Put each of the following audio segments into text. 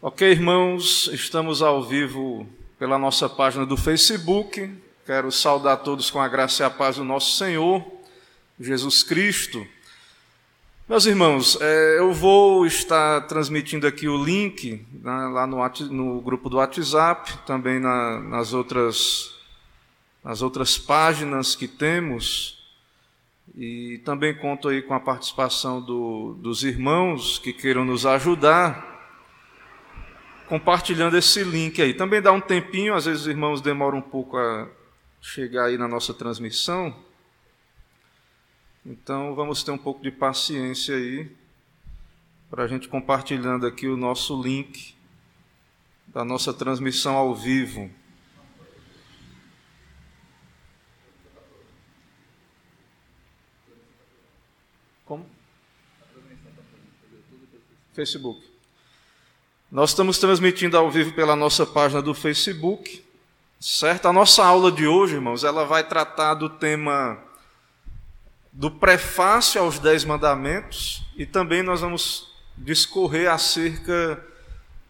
Ok, irmãos, estamos ao vivo pela nossa página do Facebook. Quero saudar todos com a graça e a paz do nosso Senhor, Jesus Cristo. Meus irmãos, é, eu vou estar transmitindo aqui o link né, lá no, no, grupo do WhatsApp, também na, nas, outras, nas outras páginas que temos. E também conto aí com a participação do, dos irmãos que queiram nos ajudar compartilhando esse link aí. Também dá um tempinho, às vezes os irmãos demoram um pouco a chegar aí na nossa transmissão. Então vamos ter um pouco de paciência aí para a gente compartilhando aqui o nosso link da nossa transmissão ao vivo. Como? Facebook. Nós estamos transmitindo ao vivo pela nossa página do Facebook, certo? A nossa aula de hoje, irmãos, ela vai tratar do tema do prefácio aos Dez Mandamentos e também nós vamos discorrer acerca.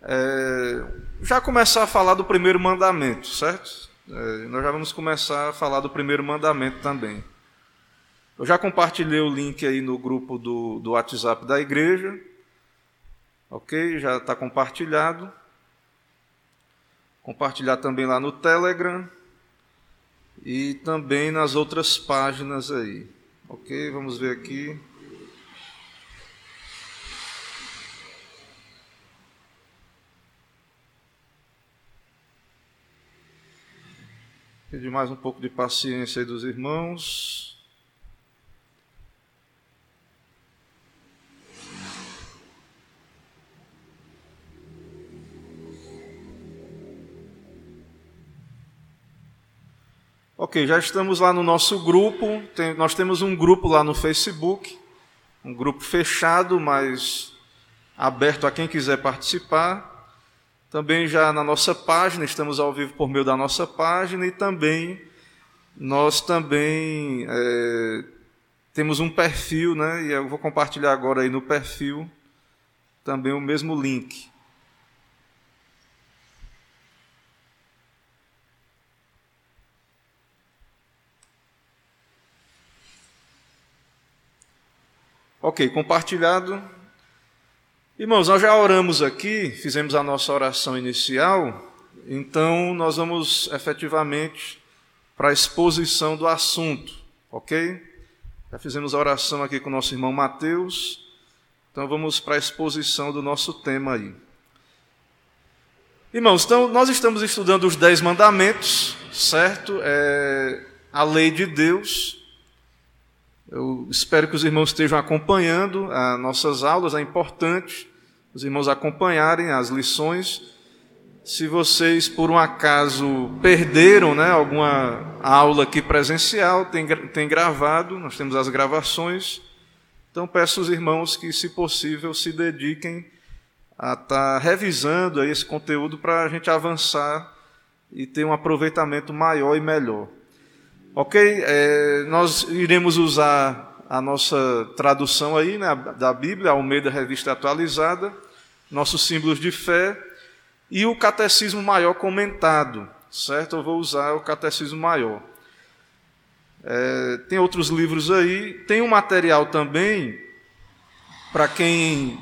É, já começar a falar do primeiro mandamento, certo? É, nós já vamos começar a falar do primeiro mandamento também. Eu já compartilhei o link aí no grupo do, do WhatsApp da igreja. Ok? Já está compartilhado. Compartilhar também lá no Telegram e também nas outras páginas aí. Ok? Vamos ver aqui. Pedir mais um pouco de paciência aí dos irmãos. Ok, já estamos lá no nosso grupo. Tem, nós temos um grupo lá no Facebook, um grupo fechado, mas aberto a quem quiser participar. Também já na nossa página, estamos ao vivo por meio da nossa página e também nós também é, temos um perfil, né? E eu vou compartilhar agora aí no perfil também o mesmo link. Ok, compartilhado. Irmãos, nós já oramos aqui, fizemos a nossa oração inicial, então nós vamos efetivamente para a exposição do assunto, ok? Já fizemos a oração aqui com o nosso irmão Mateus, então vamos para a exposição do nosso tema aí. Irmãos, então nós estamos estudando os Dez Mandamentos, certo? É a lei de Deus, eu espero que os irmãos estejam acompanhando as nossas aulas, é importante os irmãos acompanharem as lições. Se vocês, por um acaso, perderam né, alguma aula aqui presencial, tem, tem gravado, nós temos as gravações. Então, peço aos irmãos que, se possível, se dediquem a estar tá revisando esse conteúdo para a gente avançar e ter um aproveitamento maior e melhor. Ok? É, nós iremos usar a nossa tradução aí, né, da Bíblia, Almeida Revista Atualizada, nossos símbolos de fé e o Catecismo Maior comentado, certo? Eu vou usar o Catecismo Maior. É, tem outros livros aí, tem um material também para quem.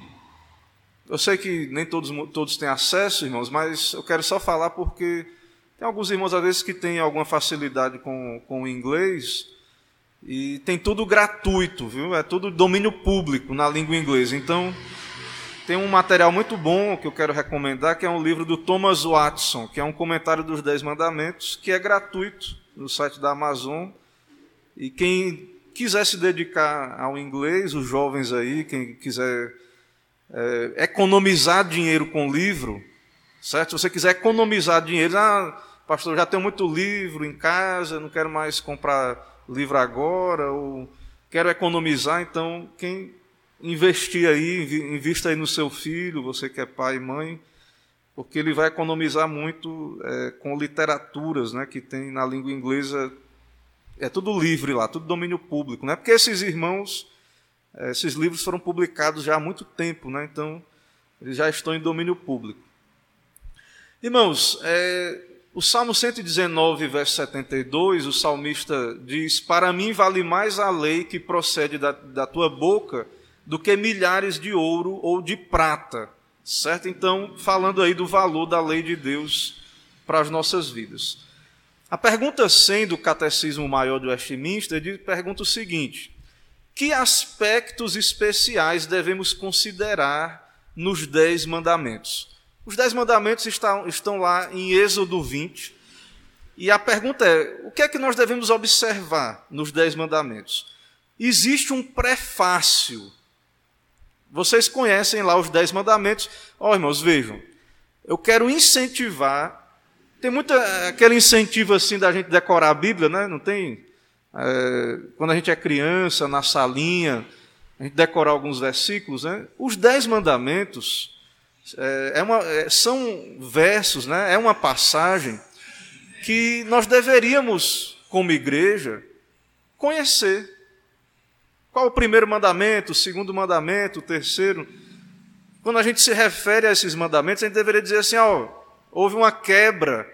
Eu sei que nem todos, todos têm acesso, irmãos, mas eu quero só falar porque tem alguns irmãos, às vezes, que têm alguma facilidade com, com o inglês e tem tudo gratuito, viu? É tudo domínio público na língua inglesa. Então, tem um material muito bom que eu quero recomendar, que é um livro do Thomas Watson, que é um comentário dos Dez Mandamentos, que é gratuito no site da Amazon. E quem quiser se dedicar ao inglês, os jovens aí, quem quiser é, economizar dinheiro com livro, certo? Se você quiser economizar dinheiro, ah, pastor, já tenho muito livro em casa, não quero mais comprar livro agora, ou quero economizar, então quem investir aí, invista aí no seu filho, você que é pai e mãe, porque ele vai economizar muito é, com literaturas né, que tem na língua inglesa. É tudo livre lá, tudo domínio público. Né? Porque esses irmãos, é, esses livros foram publicados já há muito tempo, né? então eles já estão em domínio público. Irmãos, é, o Salmo 119, verso 72, o salmista diz: Para mim vale mais a lei que procede da, da tua boca do que milhares de ouro ou de prata. Certo? Então, falando aí do valor da lei de Deus para as nossas vidas. A pergunta 100 do Catecismo Maior do Westminster pergunta o seguinte: Que aspectos especiais devemos considerar nos Dez Mandamentos? Os Dez Mandamentos estão, estão lá em Êxodo 20. E a pergunta é: o que é que nós devemos observar nos Dez Mandamentos? Existe um prefácio vocês conhecem lá os dez mandamentos. Ó, oh, irmãos, vejam. Eu quero incentivar. Tem muita aquele incentivo assim da gente decorar a Bíblia, né? Não tem? É, quando a gente é criança, na salinha, a gente decorar alguns versículos, né? Os dez mandamentos é, é uma, é, são versos, né? É uma passagem que nós deveríamos, como igreja, conhecer. Qual o primeiro mandamento, o segundo mandamento, o terceiro? Quando a gente se refere a esses mandamentos, a gente deveria dizer assim: ó, houve uma quebra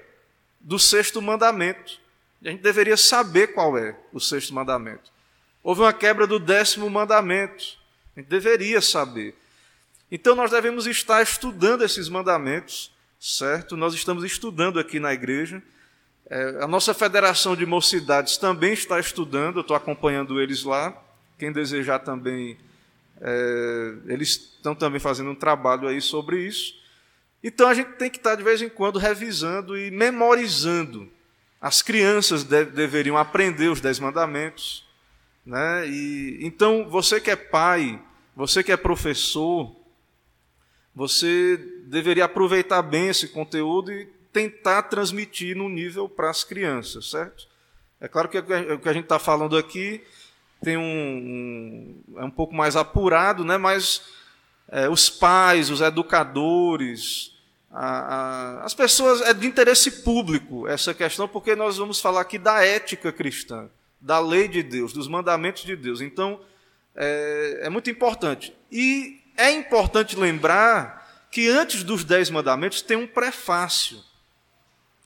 do sexto mandamento. A gente deveria saber qual é o sexto mandamento. Houve uma quebra do décimo mandamento. A gente deveria saber. Então nós devemos estar estudando esses mandamentos, certo? Nós estamos estudando aqui na igreja. É, a nossa federação de mocidades também está estudando, eu estou acompanhando eles lá. Quem desejar também, é, eles estão também fazendo um trabalho aí sobre isso. Então a gente tem que estar de vez em quando revisando e memorizando. As crianças de, deveriam aprender os dez mandamentos. Né? E, então, você que é pai, você que é professor, você deveria aproveitar bem esse conteúdo e tentar transmitir no nível para as crianças, certo? É claro que o que a gente está falando aqui tem um, um, é um pouco mais apurado, né? mas é, os pais, os educadores, a, a, as pessoas, é de interesse público essa questão, porque nós vamos falar aqui da ética cristã, da lei de Deus, dos mandamentos de Deus. Então, é, é muito importante. E é importante lembrar que antes dos dez mandamentos tem um prefácio.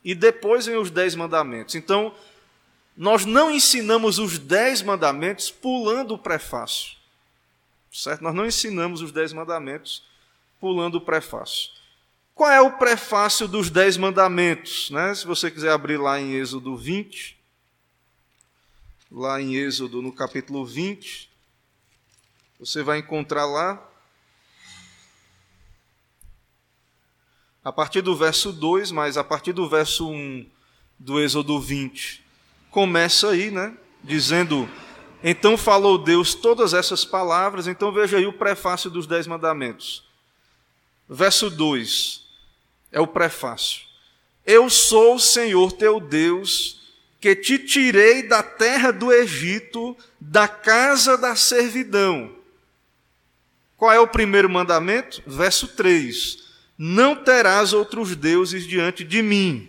E depois vem os dez mandamentos. Então, nós não ensinamos os dez mandamentos pulando o prefácio. Certo? Nós não ensinamos os dez mandamentos pulando o prefácio. Qual é o prefácio dos dez mandamentos? Né? Se você quiser abrir lá em Êxodo 20, lá em Êxodo, no capítulo 20, você vai encontrar lá, a partir do verso 2, mas a partir do verso 1 do Êxodo 20, começa aí, né? Dizendo: Então falou Deus todas essas palavras. Então veja aí o prefácio dos Dez Mandamentos. Verso 2 é o prefácio. Eu sou o Senhor teu Deus, que te tirei da terra do Egito, da casa da servidão. Qual é o primeiro mandamento? Verso 3: Não terás outros deuses diante de mim.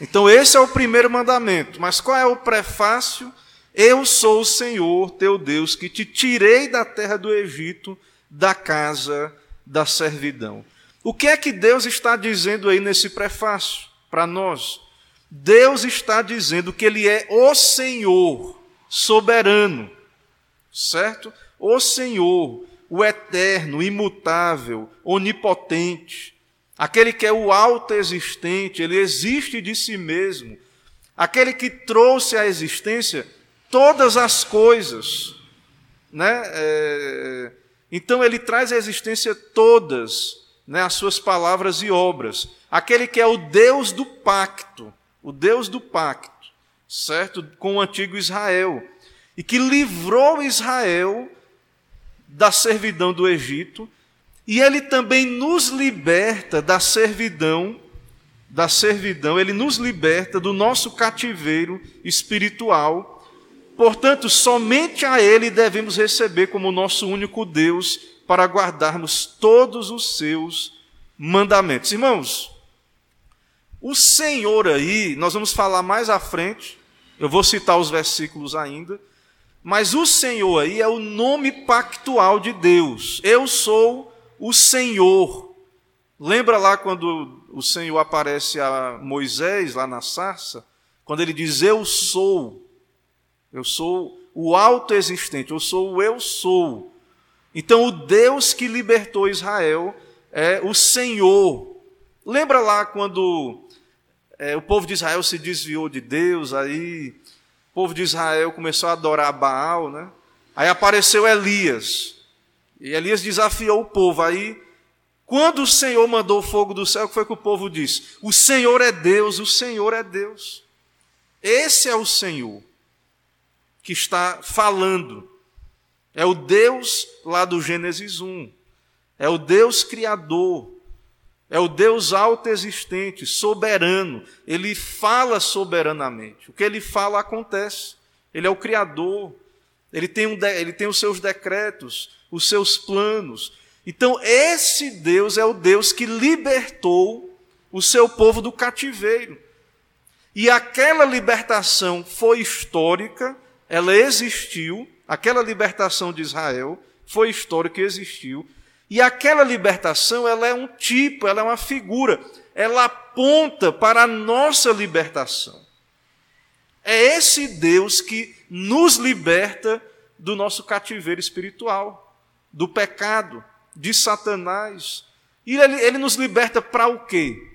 Então, esse é o primeiro mandamento. Mas qual é o prefácio? Eu sou o Senhor teu Deus, que te tirei da terra do Egito, da casa da servidão. O que é que Deus está dizendo aí nesse prefácio para nós? Deus está dizendo que Ele é o Senhor soberano, certo? O Senhor, o eterno, imutável, onipotente aquele que é o alto existente, ele existe de si mesmo, aquele que trouxe à existência todas as coisas. Né? É, então ele traz à existência todas né, as suas palavras e obras. Aquele que é o Deus do pacto, o Deus do pacto, certo? Com o antigo Israel. E que livrou Israel da servidão do Egito e ele também nos liberta da servidão, da servidão, ele nos liberta do nosso cativeiro espiritual. Portanto, somente a ele devemos receber como nosso único Deus para guardarmos todos os seus mandamentos. Irmãos, o Senhor aí, nós vamos falar mais à frente, eu vou citar os versículos ainda, mas o Senhor aí é o nome pactual de Deus. Eu sou o Senhor. Lembra lá quando o Senhor aparece a Moisés, lá na sarça? Quando ele diz: Eu sou, eu sou o autoexistente, eu sou o eu sou. Então, o Deus que libertou Israel é o Senhor. Lembra lá quando é, o povo de Israel se desviou de Deus, aí povo de Israel começou a adorar Baal, né? Aí apareceu Elias. E Elias desafiou o povo. Aí, quando o Senhor mandou o fogo do céu, o que foi que o povo disse? O Senhor é Deus, o Senhor é Deus. Esse é o Senhor que está falando. É o Deus lá do Gênesis 1. É o Deus criador. É o Deus autoexistente, soberano. Ele fala soberanamente. O que ele fala acontece. Ele é o criador. Ele tem, um, ele tem os seus decretos, os seus planos. Então, esse Deus é o Deus que libertou o seu povo do cativeiro. E aquela libertação foi histórica, ela existiu, aquela libertação de Israel foi histórica e existiu. E aquela libertação, ela é um tipo, ela é uma figura, ela aponta para a nossa libertação. É esse Deus que nos liberta do nosso cativeiro espiritual, do pecado, de Satanás. E ele, ele nos liberta para o quê?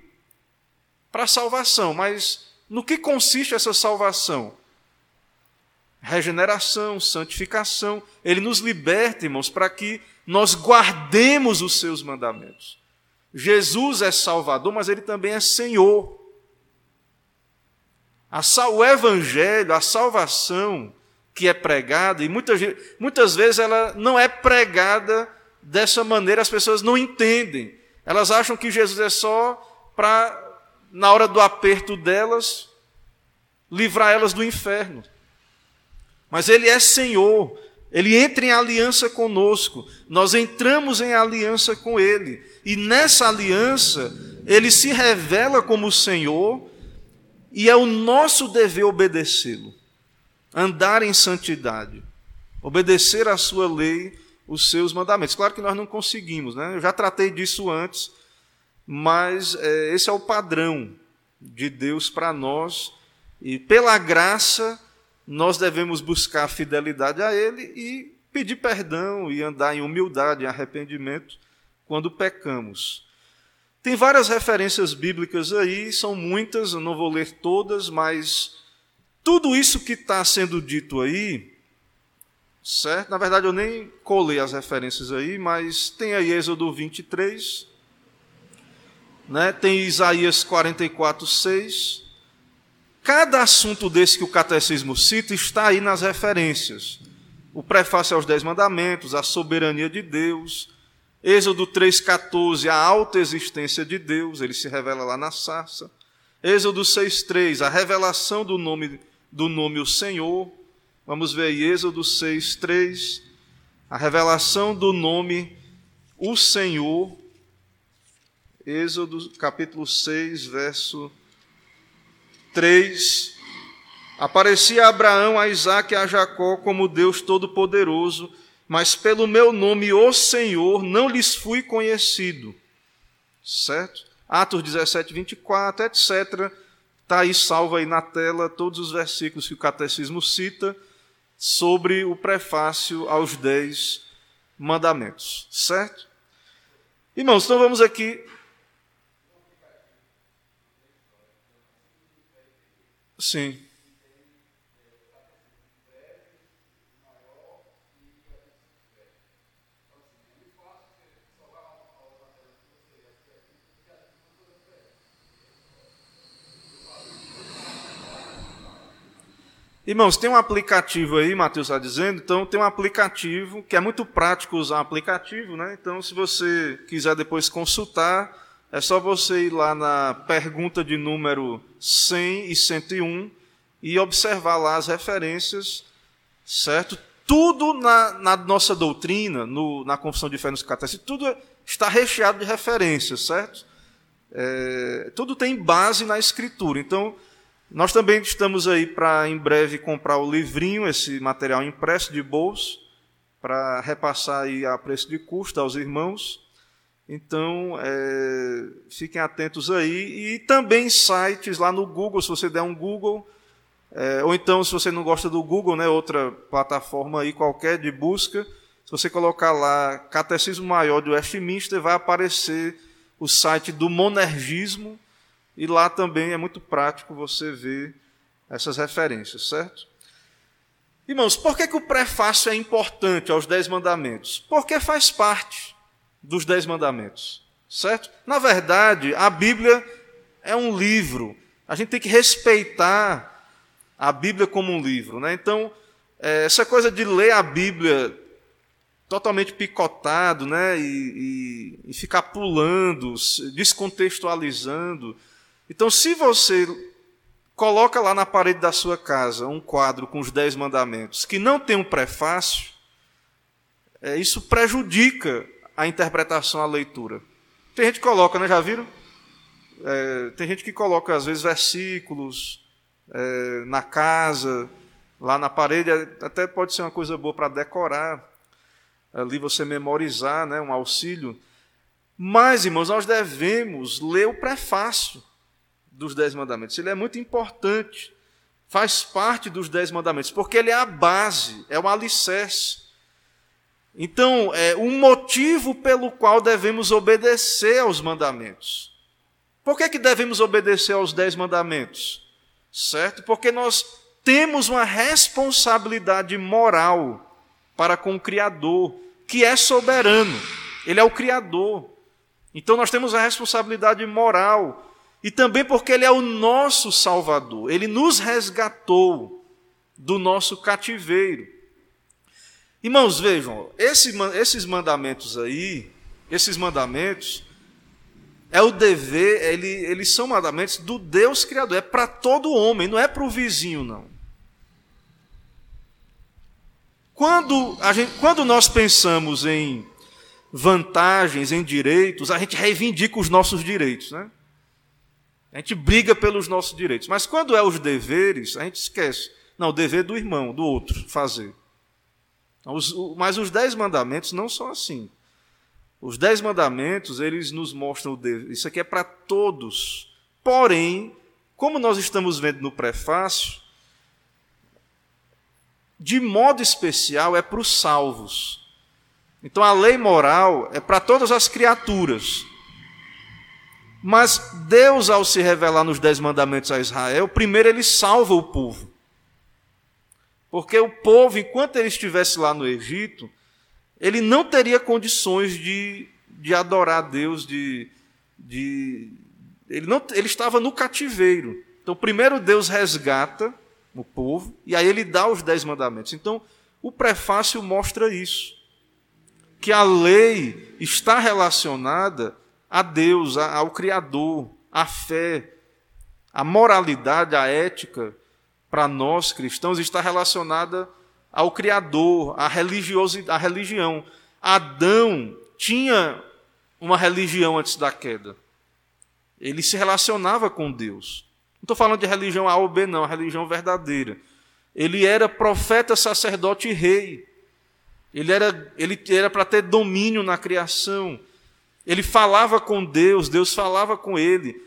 Para a salvação, mas no que consiste essa salvação? Regeneração, santificação. Ele nos liberta, irmãos, para que nós guardemos os seus mandamentos. Jesus é Salvador, mas ele também é Senhor. o Evangelho, a salvação que é pregada, e muitas, muitas vezes ela não é pregada dessa maneira, as pessoas não entendem. Elas acham que Jesus é só para na hora do aperto delas, livrar elas do inferno. Mas Ele é Senhor, Ele entra em aliança conosco, nós entramos em aliança com Ele, e nessa aliança, Ele se revela como Senhor, e é o nosso dever obedecê-lo, andar em santidade, obedecer à Sua lei, os seus mandamentos. Claro que nós não conseguimos, né? Eu já tratei disso antes mas é, esse é o padrão de Deus para nós, e pela graça nós devemos buscar fidelidade a Ele e pedir perdão e andar em humildade e arrependimento quando pecamos. Tem várias referências bíblicas aí, são muitas, eu não vou ler todas, mas tudo isso que está sendo dito aí, certo? Na verdade, eu nem colei as referências aí, mas tem aí Êxodo 23, né? tem Isaías 44, 6. Cada assunto desse que o catecismo cita está aí nas referências. O prefácio aos Dez Mandamentos, a soberania de Deus, Êxodo 3,14, a autoexistência de Deus, ele se revela lá na sarça. Êxodo 6,3, a revelação do nome, do nome o Senhor. Vamos ver aí, Êxodo 6,3, a revelação do nome o Senhor. Êxodo capítulo 6, verso 3. Aparecia a Abraão, a Isaac e a Jacó como Deus Todo-Poderoso, mas pelo meu nome, o Senhor, não lhes fui conhecido. Certo? Atos 17, 24, etc. Está aí salvo aí na tela todos os versículos que o catecismo cita sobre o prefácio aos dez mandamentos. Certo? Irmãos, então vamos aqui Sim. Irmãos, tem um aplicativo aí, Matheus está dizendo, então tem um aplicativo que é muito prático usar um aplicativo, né? Então, se você quiser depois consultar, é só você ir lá na pergunta de número 100 e 101 e observar lá as referências, certo? Tudo na, na nossa doutrina, no, na confissão de fé nos catecismos, tudo está recheado de referências, certo? É, tudo tem base na escritura. Então, nós também estamos aí para em breve comprar o livrinho, esse material impresso de bolso, para repassar aí a preço de custo aos irmãos. Então, é, fiquem atentos aí. E também sites lá no Google, se você der um Google, é, ou então, se você não gosta do Google, né, outra plataforma aí qualquer de busca, se você colocar lá Catecismo Maior de Westminster, vai aparecer o site do Monergismo, e lá também é muito prático você ver essas referências, certo? Irmãos, por que, que o prefácio é importante aos Dez Mandamentos? Porque faz parte dos Dez Mandamentos, certo? Na verdade, a Bíblia é um livro. A gente tem que respeitar a Bíblia como um livro, né? Então, é, essa coisa de ler a Bíblia totalmente picotado, né? E, e, e ficar pulando, descontextualizando. Então, se você coloca lá na parede da sua casa um quadro com os dez mandamentos que não tem um prefácio, é, isso prejudica a interpretação, a leitura. Tem gente que coloca, né? Já viram? É, tem gente que coloca, às vezes, versículos é, na casa, lá na parede, até pode ser uma coisa boa para decorar, ali você memorizar, né? um auxílio. Mas, irmãos, nós devemos ler o prefácio dos Dez Mandamentos. Ele é muito importante, faz parte dos Dez Mandamentos, porque ele é a base, é o alicerce. Então, é um motivo pelo qual devemos obedecer aos mandamentos. Por que, que devemos obedecer aos Dez Mandamentos? Certo? Porque nós temos uma responsabilidade moral para com o Criador, que é soberano, ele é o Criador. Então nós temos a responsabilidade moral e também porque Ele é o nosso Salvador, Ele nos resgatou do nosso cativeiro. Irmãos, vejam, esse, esses mandamentos aí, esses mandamentos, é o dever, ele, eles são mandamentos do Deus Criador, é para todo homem, não é para o vizinho, não. Quando, a gente, quando nós pensamos em vantagens, em direitos, a gente reivindica os nossos direitos, né? A gente briga pelos nossos direitos. Mas quando é os deveres, a gente esquece. Não, o dever do irmão, do outro, fazer. Mas os dez mandamentos não são assim. Os dez mandamentos, eles nos mostram o dever. Isso aqui é para todos. Porém, como nós estamos vendo no prefácio, de modo especial é para os salvos. Então a lei moral é para todas as criaturas. Mas Deus, ao se revelar nos Dez Mandamentos a Israel, primeiro ele salva o povo. Porque o povo, enquanto ele estivesse lá no Egito, ele não teria condições de, de adorar a Deus, de, de, ele, não, ele estava no cativeiro. Então, primeiro Deus resgata o povo, e aí ele dá os Dez Mandamentos. Então, o prefácio mostra isso. Que a lei está relacionada a Deus, ao Criador, a fé, a moralidade, a ética, para nós cristãos, está relacionada ao Criador, à religiosidade, à religião. Adão tinha uma religião antes da queda. Ele se relacionava com Deus. Não estou falando de religião A ou B, não, a religião verdadeira. Ele era profeta, sacerdote e rei. Ele era, ele era para ter domínio na criação. Ele falava com Deus, Deus falava com ele.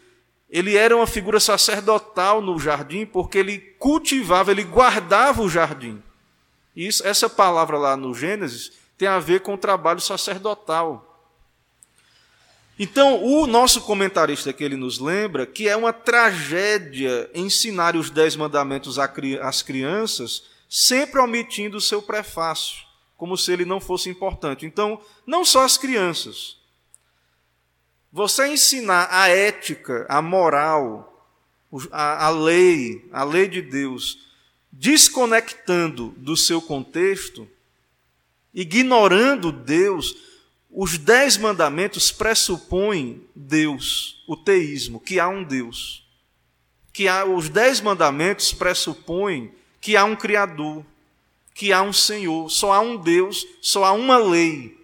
Ele era uma figura sacerdotal no jardim porque ele cultivava, ele guardava o jardim. Isso, essa palavra lá no Gênesis tem a ver com o trabalho sacerdotal. Então, o nosso comentarista que ele nos lembra que é uma tragédia ensinar os dez mandamentos às crianças, sempre omitindo o seu prefácio, como se ele não fosse importante. Então, não só as crianças, você ensinar a ética, a moral, a, a lei, a lei de Deus, desconectando do seu contexto, ignorando Deus, os dez mandamentos pressupõem Deus, o teísmo, que há um Deus. Que há, os dez mandamentos pressupõem que há um Criador, que há um Senhor, só há um Deus, só há uma lei.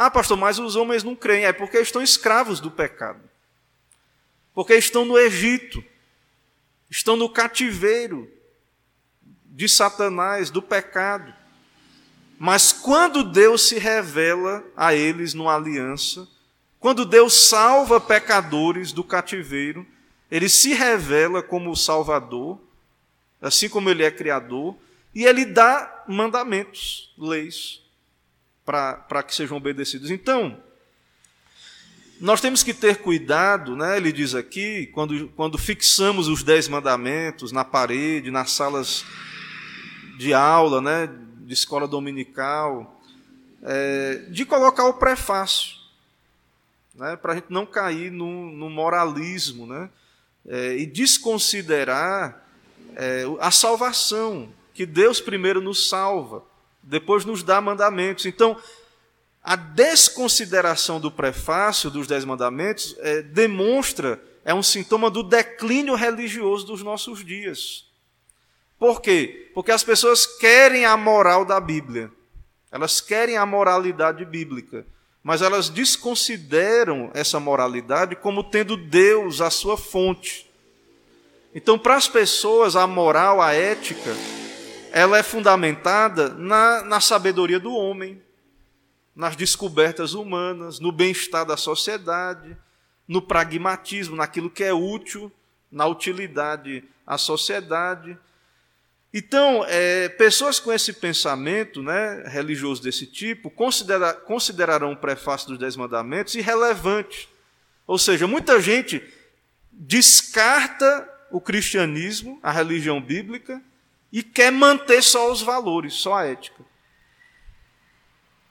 Ah, pastor, mas os homens não creem. É porque estão escravos do pecado. Porque estão no Egito. Estão no cativeiro de Satanás, do pecado. Mas quando Deus se revela a eles numa aliança, quando Deus salva pecadores do cativeiro, ele se revela como o Salvador, assim como ele é Criador, e ele dá mandamentos, leis, para que sejam obedecidos. Então, nós temos que ter cuidado, né? ele diz aqui, quando, quando fixamos os dez mandamentos na parede, nas salas de aula, né? de escola dominical, é, de colocar o prefácio, né? para a gente não cair no, no moralismo né? É, e desconsiderar é, a salvação, que Deus primeiro nos salva, depois nos dá mandamentos. Então, a desconsideração do prefácio dos Dez Mandamentos é, demonstra, é um sintoma do declínio religioso dos nossos dias. Por quê? Porque as pessoas querem a moral da Bíblia, elas querem a moralidade bíblica, mas elas desconsideram essa moralidade como tendo Deus a sua fonte. Então, para as pessoas, a moral, a ética, ela é fundamentada na, na sabedoria do homem, nas descobertas humanas, no bem-estar da sociedade, no pragmatismo, naquilo que é útil, na utilidade à sociedade. Então, é, pessoas com esse pensamento né, religioso desse tipo considera, considerarão o prefácio dos Dez Mandamentos irrelevante. Ou seja, muita gente descarta o cristianismo, a religião bíblica, e quer manter só os valores, só a ética.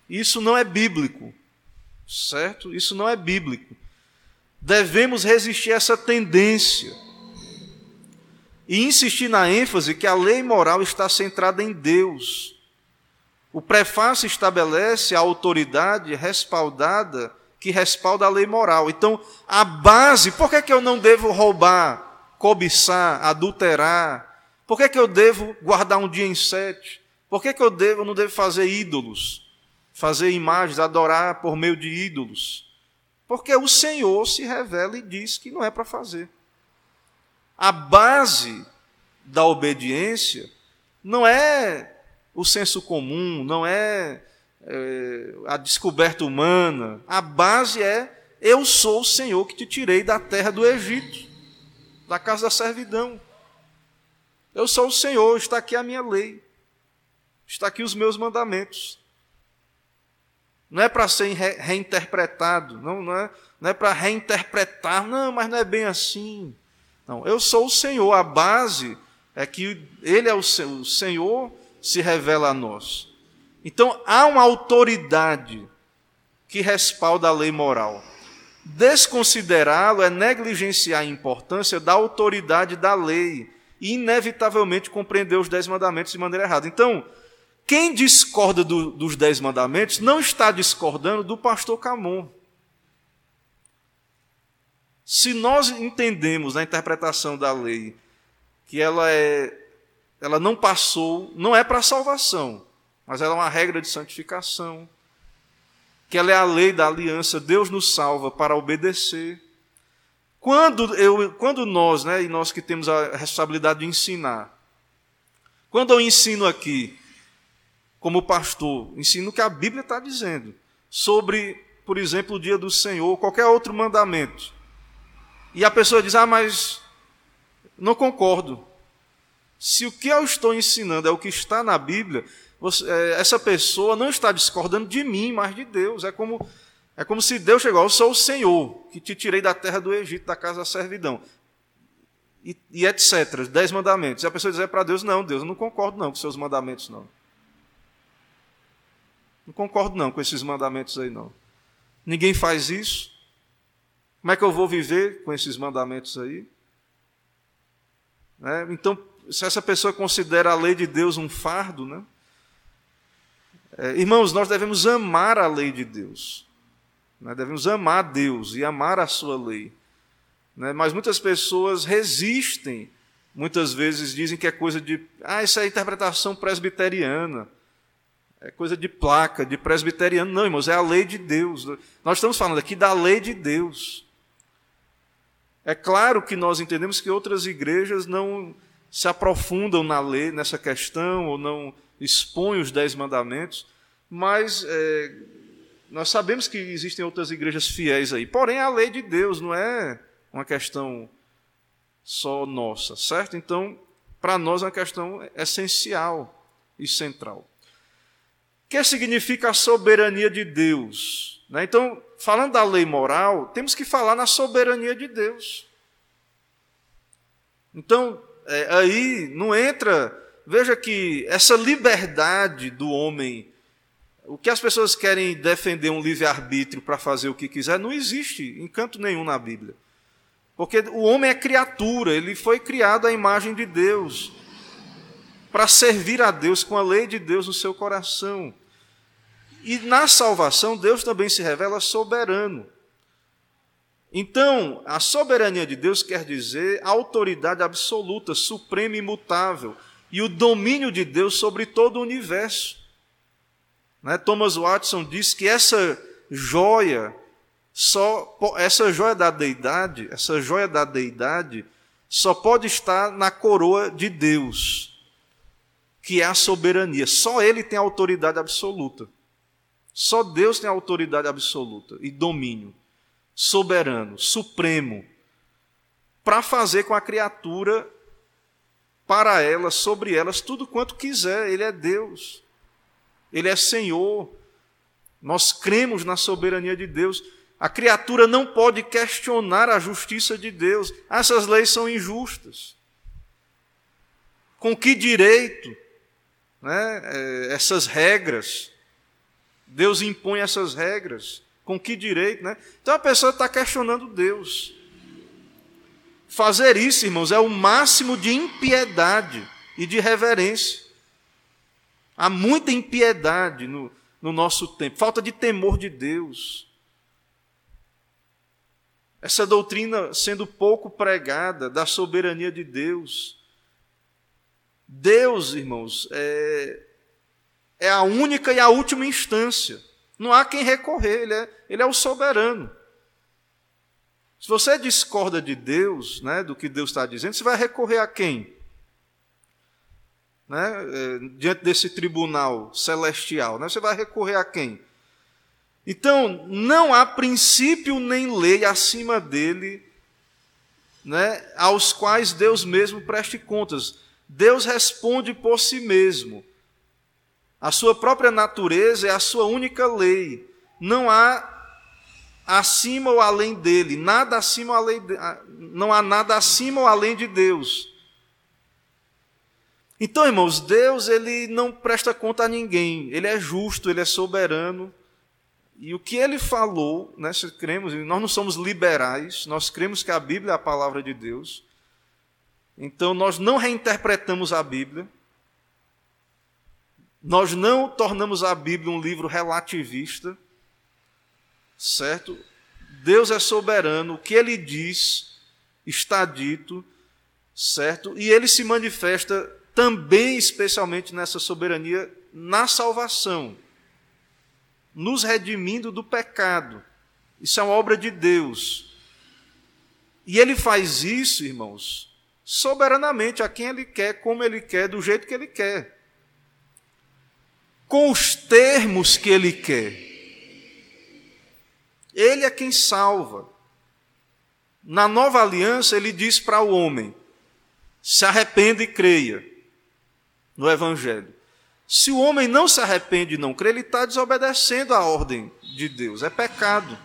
Isso não é bíblico, certo? Isso não é bíblico. Devemos resistir a essa tendência e insistir na ênfase que a lei moral está centrada em Deus. O prefácio estabelece a autoridade respaldada que respalda a lei moral. Então, a base, por que, que eu não devo roubar, cobiçar, adulterar, por que, que eu devo guardar um dia em sete? Por que, que eu, devo, eu não devo fazer ídolos? Fazer imagens, adorar por meio de ídolos? Porque o Senhor se revela e diz que não é para fazer. A base da obediência não é o senso comum, não é, é a descoberta humana. A base é: eu sou o Senhor que te tirei da terra do Egito, da casa da servidão. Eu sou o Senhor, está aqui a minha lei, está aqui os meus mandamentos. Não é para ser re reinterpretado, não, não é, não é para reinterpretar, não, mas não é bem assim. Não, eu sou o Senhor, a base é que Ele é o, o Senhor, se revela a nós. Então há uma autoridade que respalda a lei moral. Desconsiderá-lo é negligenciar a importância da autoridade da lei e, inevitavelmente, compreender os dez mandamentos de maneira errada. Então, quem discorda do, dos dez mandamentos não está discordando do pastor Camon. Se nós entendemos na interpretação da lei que ela é ela não passou, não é para salvação, mas ela é uma regra de santificação, que ela é a lei da aliança, Deus nos salva para obedecer. Quando, eu, quando nós, né, e nós que temos a responsabilidade de ensinar, quando eu ensino aqui, como pastor, ensino o que a Bíblia está dizendo sobre, por exemplo, o dia do Senhor, qualquer outro mandamento, e a pessoa diz: Ah, mas não concordo. Se o que eu estou ensinando é o que está na Bíblia, você, é, essa pessoa não está discordando de mim, mas de Deus. É como é como se Deus chegou, eu sou o Senhor, que te tirei da terra do Egito, da casa da servidão. E, e etc. Dez mandamentos. E a pessoa dizer para Deus, não, Deus, eu não concordo não com seus mandamentos, não. Não concordo não com esses mandamentos aí, não. Ninguém faz isso. Como é que eu vou viver com esses mandamentos aí? É, então, se essa pessoa considera a lei de Deus um fardo, né? É, irmãos, nós devemos amar a lei de Deus. Nós devemos amar Deus e amar a sua lei. Né? Mas muitas pessoas resistem, muitas vezes dizem que é coisa de. Ah, isso é interpretação presbiteriana. É coisa de placa, de presbiteriano. Não, irmãos, é a lei de Deus. Nós estamos falando aqui da lei de Deus. É claro que nós entendemos que outras igrejas não se aprofundam na lei, nessa questão, ou não expõem os dez mandamentos, mas é, nós sabemos que existem outras igrejas fiéis aí. Porém, a lei de Deus não é uma questão só nossa, certo? Então, para nós é uma questão essencial e central. O que significa a soberania de Deus? Né? Então, falando da lei moral, temos que falar na soberania de Deus. Então, é, aí não entra. Veja que essa liberdade do homem, o que as pessoas querem defender um livre-arbítrio para fazer o que quiser, não existe em canto nenhum na Bíblia. Porque o homem é criatura, ele foi criado à imagem de Deus, para servir a Deus com a lei de Deus no seu coração. E na salvação, Deus também se revela soberano. Então, a soberania de Deus quer dizer a autoridade absoluta, suprema e imutável, e o domínio de Deus sobre todo o universo. Né? Thomas Watson diz que essa joia só essa joia da deidade, essa joia da deidade só pode estar na coroa de Deus, que é a soberania. Só ele tem autoridade absoluta. Só Deus tem autoridade absoluta e domínio soberano, supremo, para fazer com a criatura para elas, sobre elas, tudo quanto quiser. Ele é Deus. Ele é Senhor. Nós cremos na soberania de Deus. A criatura não pode questionar a justiça de Deus. Essas leis são injustas. Com que direito né, é, essas regras? Deus impõe essas regras. Com que direito? Né? Então a pessoa está questionando Deus. Fazer isso, irmãos, é o máximo de impiedade e de reverência. Há muita impiedade no, no nosso tempo, falta de temor de Deus essa doutrina sendo pouco pregada da soberania de Deus. Deus, irmãos, é, é a única e a última instância. Não há quem recorrer, ele é, ele é o soberano. Se você discorda de Deus, né, do que Deus está dizendo, você vai recorrer a quem? Né, é, diante desse tribunal celestial, né, você vai recorrer a quem? Então, não há princípio nem lei acima dele, né, aos quais Deus mesmo preste contas. Deus responde por si mesmo. A sua própria natureza é a sua única lei. Não há acima ou além dele, nada acima ou além de, não há nada acima ou além de Deus. Então, irmãos, Deus ele não presta conta a ninguém. Ele é justo, ele é soberano. E o que ele falou, né, se cremos, nós não somos liberais, nós cremos que a Bíblia é a palavra de Deus. Então nós não reinterpretamos a Bíblia. Nós não tornamos a Bíblia um livro relativista. Certo? Deus é soberano, o que ele diz está dito, certo? E ele se manifesta também especialmente nessa soberania na salvação nos redimindo do pecado. Isso é uma obra de Deus. E ele faz isso, irmãos, soberanamente, a quem ele quer, como ele quer, do jeito que ele quer. Com os termos que ele quer. Ele é quem salva. Na nova aliança, ele diz para o homem: se arrependa e creia no Evangelho. Se o homem não se arrepende e não crê, ele está desobedecendo a ordem de Deus, é pecado.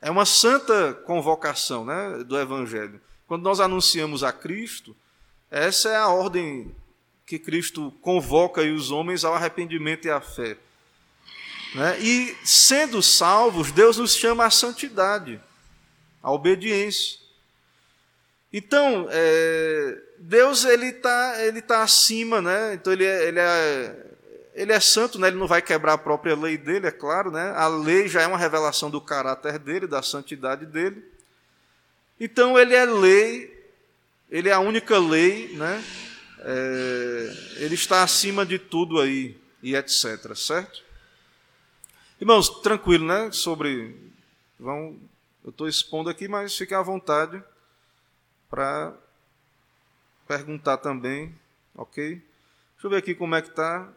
É uma santa convocação né, do Evangelho. Quando nós anunciamos a Cristo, essa é a ordem que Cristo convoca os homens ao arrependimento e à fé. Né? E sendo salvos, Deus nos chama à santidade, à obediência. Então, é, Deus ele está ele tá acima, né? Então ele é, ele é ele é santo, né? Ele não vai quebrar a própria lei dele, é claro, né? A lei já é uma revelação do caráter dele, da santidade dele. Então ele é lei, ele é a única lei, né? É, ele está acima de tudo aí e etc, certo? Irmãos, tranquilo, né? Sobre, vão, eu estou expondo aqui, mas fiquem à vontade para perguntar também, ok? Deixa eu ver aqui como é que está.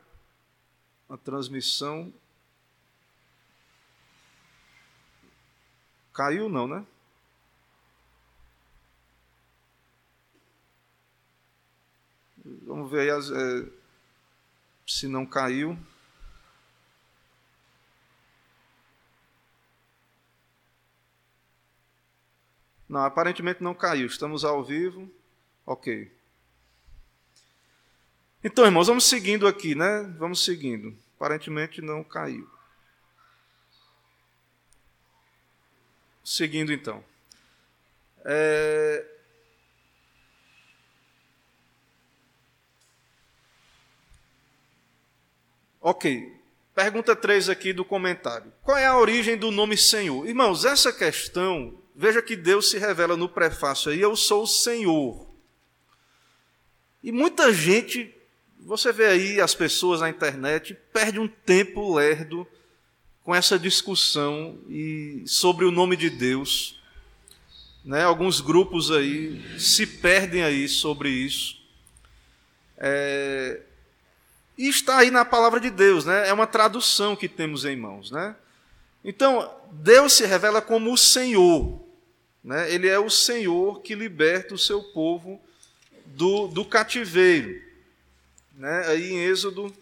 a transmissão. Caiu não, né? Vamos ver aí as, é, se não caiu. Não, aparentemente não caiu. Estamos ao vivo. Ok. Então, irmãos, vamos seguindo aqui, né? Vamos seguindo. Aparentemente não caiu. Seguindo então. É... Ok. Pergunta 3 aqui do comentário. Qual é a origem do nome Senhor? Irmãos, essa questão, veja que Deus se revela no prefácio aí, eu sou o Senhor. E muita gente, você vê aí as pessoas na internet, perde um tempo lerdo com essa discussão e sobre o nome de Deus. Né? Alguns grupos aí se perdem aí sobre isso. É, e está aí na palavra de Deus, né? É uma tradução que temos em mãos, né? Então, Deus se revela como o Senhor, né? Ele é o Senhor que liberta o seu povo do, do cativeiro, né? Aí em Êxodo,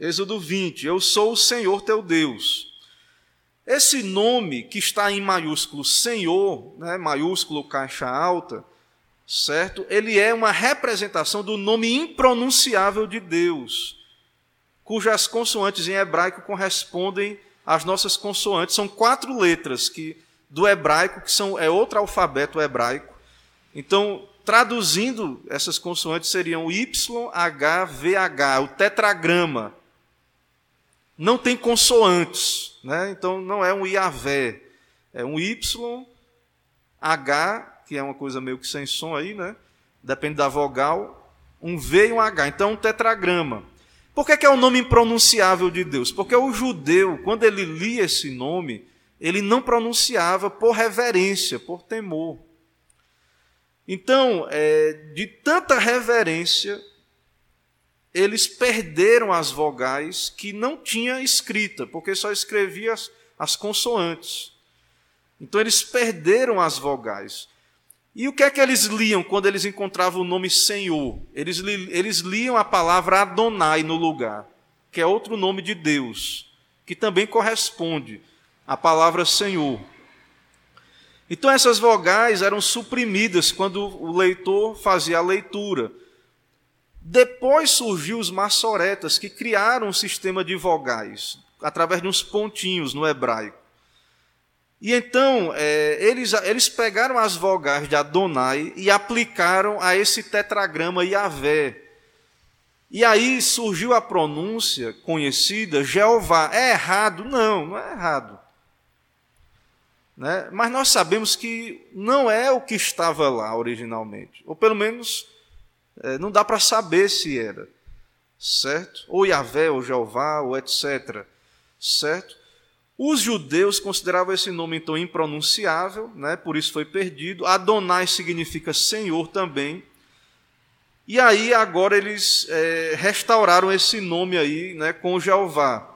Êxodo 20, eu sou o Senhor teu Deus. Esse nome que está em maiúsculo Senhor, né? Maiúsculo caixa alta, certo? Ele é uma representação do nome impronunciável de Deus cujas consoantes em hebraico correspondem às nossas consoantes. São quatro letras que do hebraico, que são, é outro alfabeto hebraico. Então, traduzindo essas consoantes seriam Y, H, VH, o tetragrama. Não tem consoantes, né? então não é um Iavé, é um Y, H, que é uma coisa meio que sem som aí, né? Depende da vogal, um V e um H. Então, um tetragrama. Por que, que é o nome impronunciável de Deus? Porque o judeu, quando ele lia esse nome, ele não pronunciava por reverência, por temor. Então, é, de tanta reverência, eles perderam as vogais que não tinha escrita, porque só escrevia as, as consoantes. Então, eles perderam as vogais. E o que é que eles liam quando eles encontravam o nome Senhor? Eles, eles liam a palavra Adonai no lugar, que é outro nome de Deus, que também corresponde à palavra Senhor. Então essas vogais eram suprimidas quando o leitor fazia a leitura. Depois surgiu os maçoretas, que criaram um sistema de vogais, através de uns pontinhos no hebraico. E então, é, eles, eles pegaram as vogais de Adonai e aplicaram a esse tetragrama Yahvé. E aí surgiu a pronúncia conhecida, Jeová. É errado? Não, não é errado. Né? Mas nós sabemos que não é o que estava lá originalmente. Ou pelo menos é, não dá para saber se era. Certo? Ou Yahvé, ou Jeová, ou etc. Certo? Os judeus consideravam esse nome então impronunciável, né? por isso foi perdido. Adonai significa Senhor também. E aí agora eles é, restauraram esse nome aí né, com Jeová.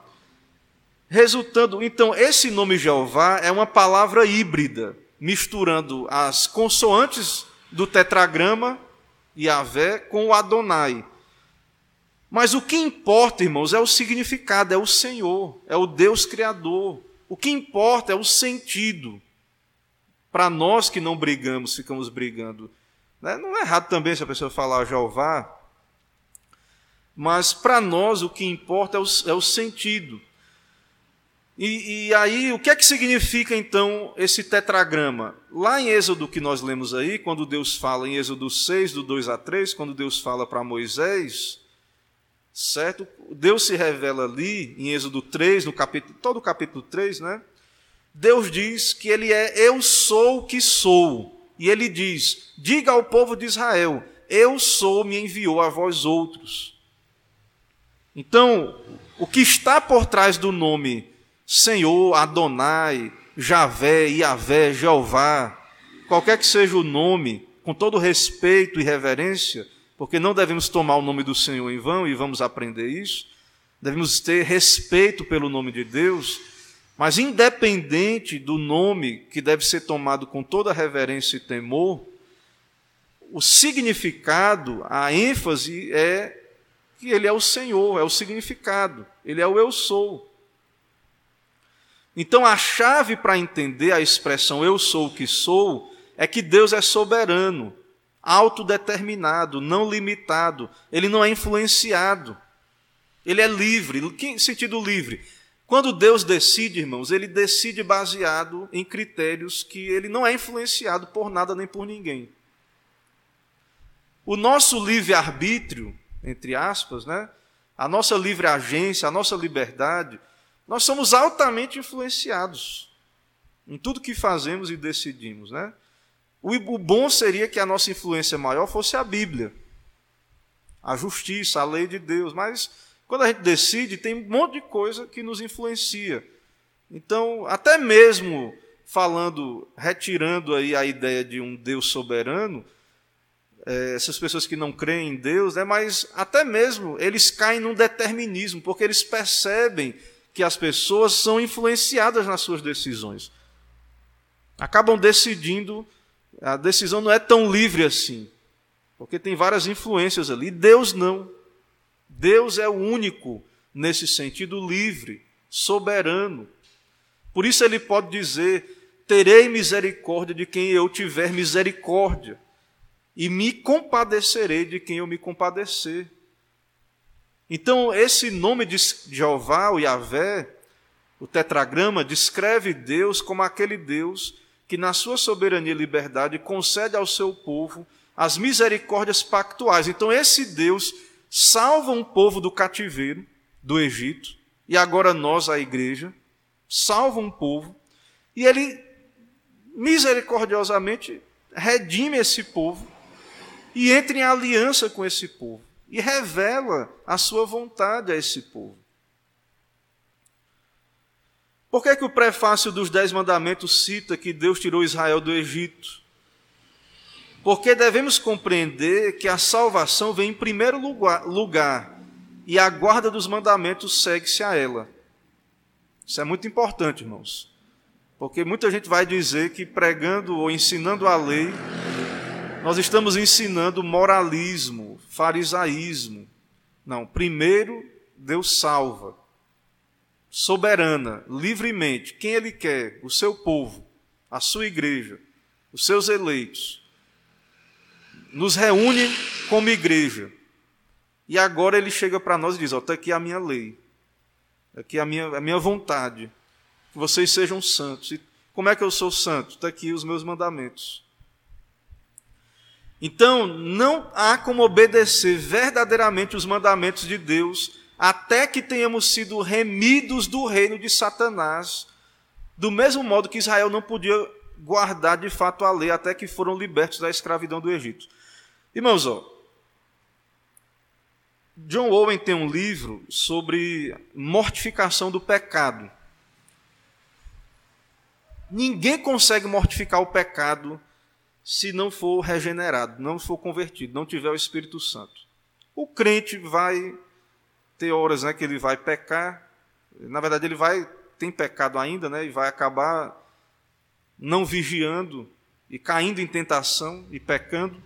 Resultando, então, esse nome Jeová é uma palavra híbrida, misturando as consoantes do tetragrama Yahvé com o Adonai. Mas o que importa, irmãos, é o significado, é o Senhor, é o Deus Criador. O que importa é o sentido. Para nós que não brigamos, ficamos brigando. Né? Não é errado também se a pessoa falar Jeová, mas para nós o que importa é o, é o sentido. E, e, aí, o que é que significa então esse tetragrama? Lá em Êxodo que nós lemos aí, quando Deus fala em Êxodo 6, do 2 a 3, quando Deus fala para Moisés, certo? Deus se revela ali em Êxodo 3, no capítulo, todo o capítulo 3, né? Deus diz que ele é eu sou o que sou. E ele diz: "Diga ao povo de Israel: eu sou, me enviou a vós outros". Então, o que está por trás do nome Senhor, Adonai, Javé, Iavé, Jeová, qualquer que seja o nome, com todo respeito e reverência, porque não devemos tomar o nome do Senhor em vão e vamos aprender isso. devemos ter respeito pelo nome de Deus, mas independente do nome que deve ser tomado com toda reverência e temor, o significado, a ênfase é que ele é o Senhor, é o significado, ele é o eu sou. Então a chave para entender a expressão eu sou o que sou é que Deus é soberano, autodeterminado, não limitado, ele não é influenciado. Ele é livre. Que sentido livre? Quando Deus decide, irmãos, ele decide baseado em critérios que ele não é influenciado por nada nem por ninguém. O nosso livre-arbítrio, entre aspas, né? a nossa livre agência, a nossa liberdade, nós somos altamente influenciados em tudo que fazemos e decidimos. Né? O bom seria que a nossa influência maior fosse a Bíblia, a justiça, a lei de Deus, mas quando a gente decide, tem um monte de coisa que nos influencia. Então, até mesmo falando, retirando aí a ideia de um Deus soberano, é, essas pessoas que não creem em Deus, né, mas até mesmo eles caem num determinismo, porque eles percebem que as pessoas são influenciadas nas suas decisões. Acabam decidindo, a decisão não é tão livre assim, porque tem várias influências ali. Deus não. Deus é o único, nesse sentido, livre, soberano. Por isso ele pode dizer: Terei misericórdia de quem eu tiver misericórdia, e me compadecerei de quem eu me compadecer. Então, esse nome de Jeová, o Yahvé, o tetragrama, descreve Deus como aquele Deus que, na sua soberania e liberdade, concede ao seu povo as misericórdias pactuais. Então, esse Deus salva um povo do cativeiro do Egito, e agora nós, a igreja, salva um povo, e ele misericordiosamente redime esse povo e entra em aliança com esse povo e revela a sua vontade a esse povo. Por que, que o prefácio dos Dez Mandamentos cita que Deus tirou Israel do Egito? Porque devemos compreender que a salvação vem em primeiro lugar, lugar e a guarda dos mandamentos segue-se a ela. Isso é muito importante, irmãos. Porque muita gente vai dizer que pregando ou ensinando a lei, nós estamos ensinando moralismo, farisaísmo. Não, primeiro Deus salva, soberana, livremente, quem Ele quer, o seu povo, a sua igreja, os seus eleitos nos reúne como igreja. E agora ele chega para nós e diz: Está aqui a minha lei, está aqui a minha, a minha vontade, que vocês sejam santos. E como é que eu sou santo? Está aqui os meus mandamentos. Então, não há como obedecer verdadeiramente os mandamentos de Deus até que tenhamos sido remidos do reino de Satanás, do mesmo modo que Israel não podia guardar de fato a lei até que foram libertos da escravidão do Egito. Irmãos, ó, John Owen tem um livro sobre mortificação do pecado. Ninguém consegue mortificar o pecado se não for regenerado, não for convertido, não tiver o Espírito Santo. O crente vai ter horas né, que ele vai pecar, na verdade ele vai tem pecado ainda, né, e vai acabar não vigiando e caindo em tentação e pecando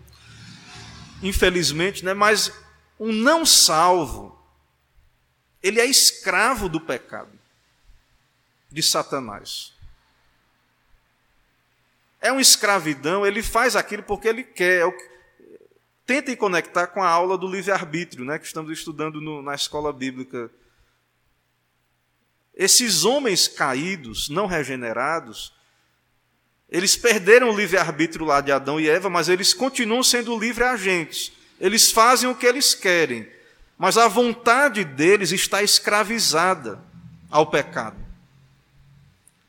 infelizmente, né? mas um não salvo, ele é escravo do pecado, de Satanás. É uma escravidão, ele faz aquilo porque ele quer. É Tentem conectar com a aula do livre-arbítrio, né, que estamos estudando no, na escola bíblica. Esses homens caídos, não regenerados, eles perderam o livre-arbítrio lá de Adão e Eva, mas eles continuam sendo livre agentes. Eles fazem o que eles querem, mas a vontade deles está escravizada ao pecado.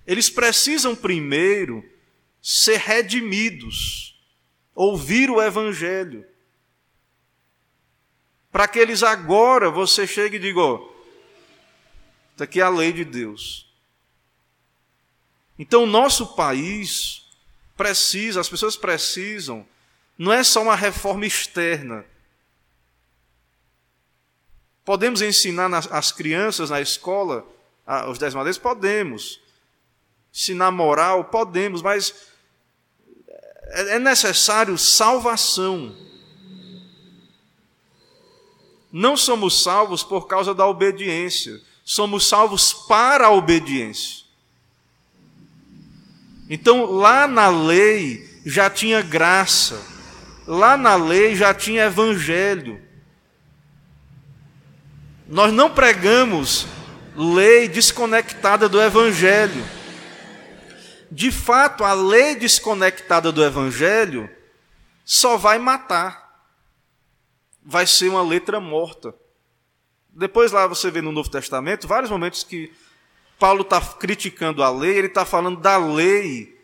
Eles precisam primeiro ser redimidos, ouvir o Evangelho, para que eles agora você chegue e diga: está aqui a lei de Deus. Então, o nosso país precisa, as pessoas precisam, não é só uma reforma externa. Podemos ensinar as crianças na escola os dez mandamentos? Podemos. Ensinar moral? Podemos, mas é, é necessário salvação. Não somos salvos por causa da obediência, somos salvos para a obediência. Então, lá na lei já tinha graça, lá na lei já tinha evangelho. Nós não pregamos lei desconectada do evangelho. De fato, a lei desconectada do evangelho só vai matar. Vai ser uma letra morta. Depois lá você vê no Novo Testamento vários momentos que Paulo está criticando a lei, ele está falando da lei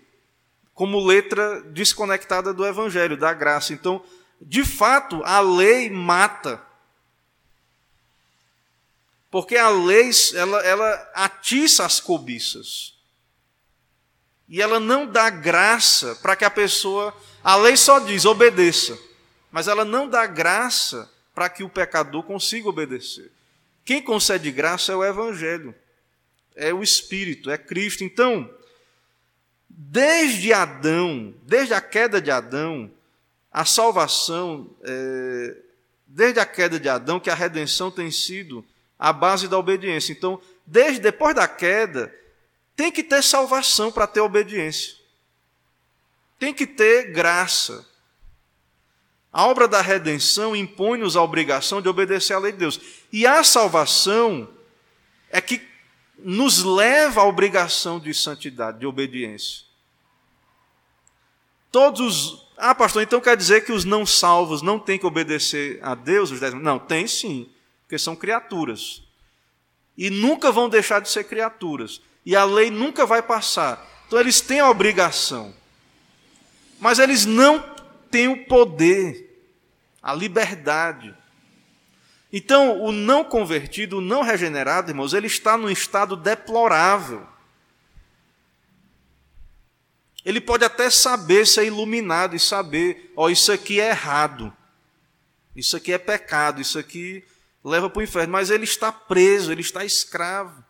como letra desconectada do Evangelho, da graça. Então, de fato, a lei mata. Porque a lei, ela, ela atiça as cobiças. E ela não dá graça para que a pessoa. A lei só diz obedeça, mas ela não dá graça para que o pecador consiga obedecer. Quem concede graça é o Evangelho é o Espírito, é Cristo. Então, desde Adão, desde a queda de Adão, a salvação, é, desde a queda de Adão, que a redenção tem sido a base da obediência. Então, desde depois da queda, tem que ter salvação para ter obediência. Tem que ter graça. A obra da redenção impõe-nos a obrigação de obedecer à lei de Deus. E a salvação é que nos leva à obrigação de santidade, de obediência. Todos. Ah, pastor, então quer dizer que os não salvos não têm que obedecer a Deus, os dez Não, tem sim, porque são criaturas. E nunca vão deixar de ser criaturas. E a lei nunca vai passar. Então eles têm a obrigação. Mas eles não têm o poder, a liberdade então, o não convertido, o não regenerado, irmãos, ele está num estado deplorável. Ele pode até saber ser iluminado e saber, ó, oh, isso aqui é errado, isso aqui é pecado, isso aqui leva para o inferno, mas ele está preso, ele está escravo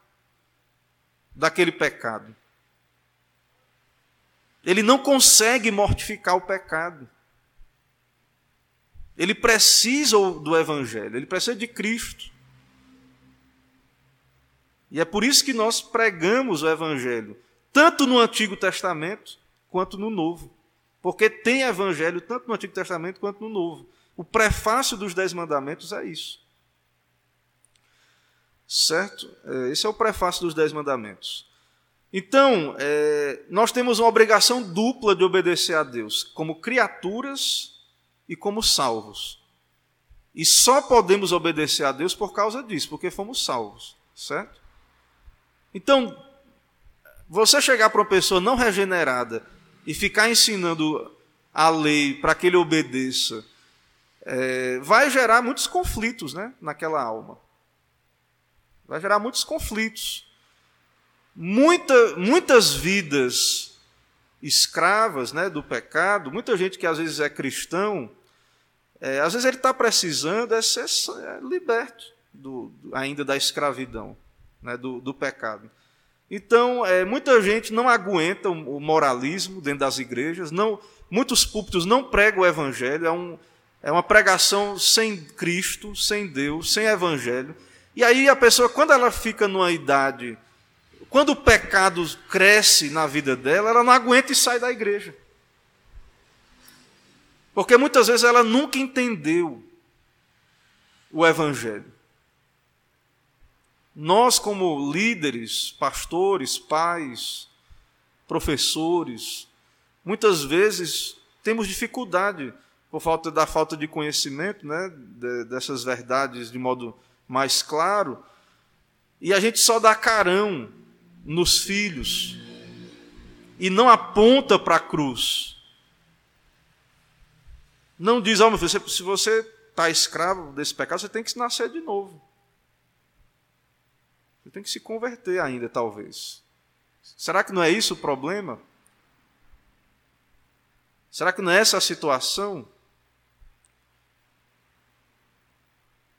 daquele pecado. Ele não consegue mortificar o pecado. Ele precisa do Evangelho, ele precisa de Cristo. E é por isso que nós pregamos o Evangelho, tanto no Antigo Testamento quanto no Novo. Porque tem Evangelho tanto no Antigo Testamento quanto no Novo. O prefácio dos Dez Mandamentos é isso. Certo? É, esse é o prefácio dos Dez Mandamentos. Então, é, nós temos uma obrigação dupla de obedecer a Deus, como criaturas e como salvos. E só podemos obedecer a Deus por causa disso, porque fomos salvos, certo? Então, você chegar para uma pessoa não regenerada e ficar ensinando a lei para que ele obedeça, é, vai gerar muitos conflitos né, naquela alma. Vai gerar muitos conflitos. Muita, muitas vidas escravas né, do pecado, muita gente que às vezes é cristão, é, às vezes ele está precisando é ser é, liberto do, ainda da escravidão, né, do, do pecado. Então, é, muita gente não aguenta o, moralismo dentro das igrejas, não, muitos púlpitos não pregam o evangelho, é, um, é uma pregação sem Cristo, sem Deus, sem evangelho. E aí a pessoa, quando ela fica numa idade, quando o pecado cresce na vida dela, ela não aguenta e sai da igreja. Porque muitas vezes ela nunca entendeu o Evangelho. Nós, como líderes, pastores, pais, professores, muitas vezes temos dificuldade por falta da falta de conhecimento, né, dessas verdades de modo mais claro, e a gente só dá carão nos filhos e não aponta para a cruz. Não diz, oh, meu filho, se você está escravo desse pecado, você tem que nascer de novo. Você tem que se converter ainda, talvez. Será que não é isso o problema? Será que não é essa a situação?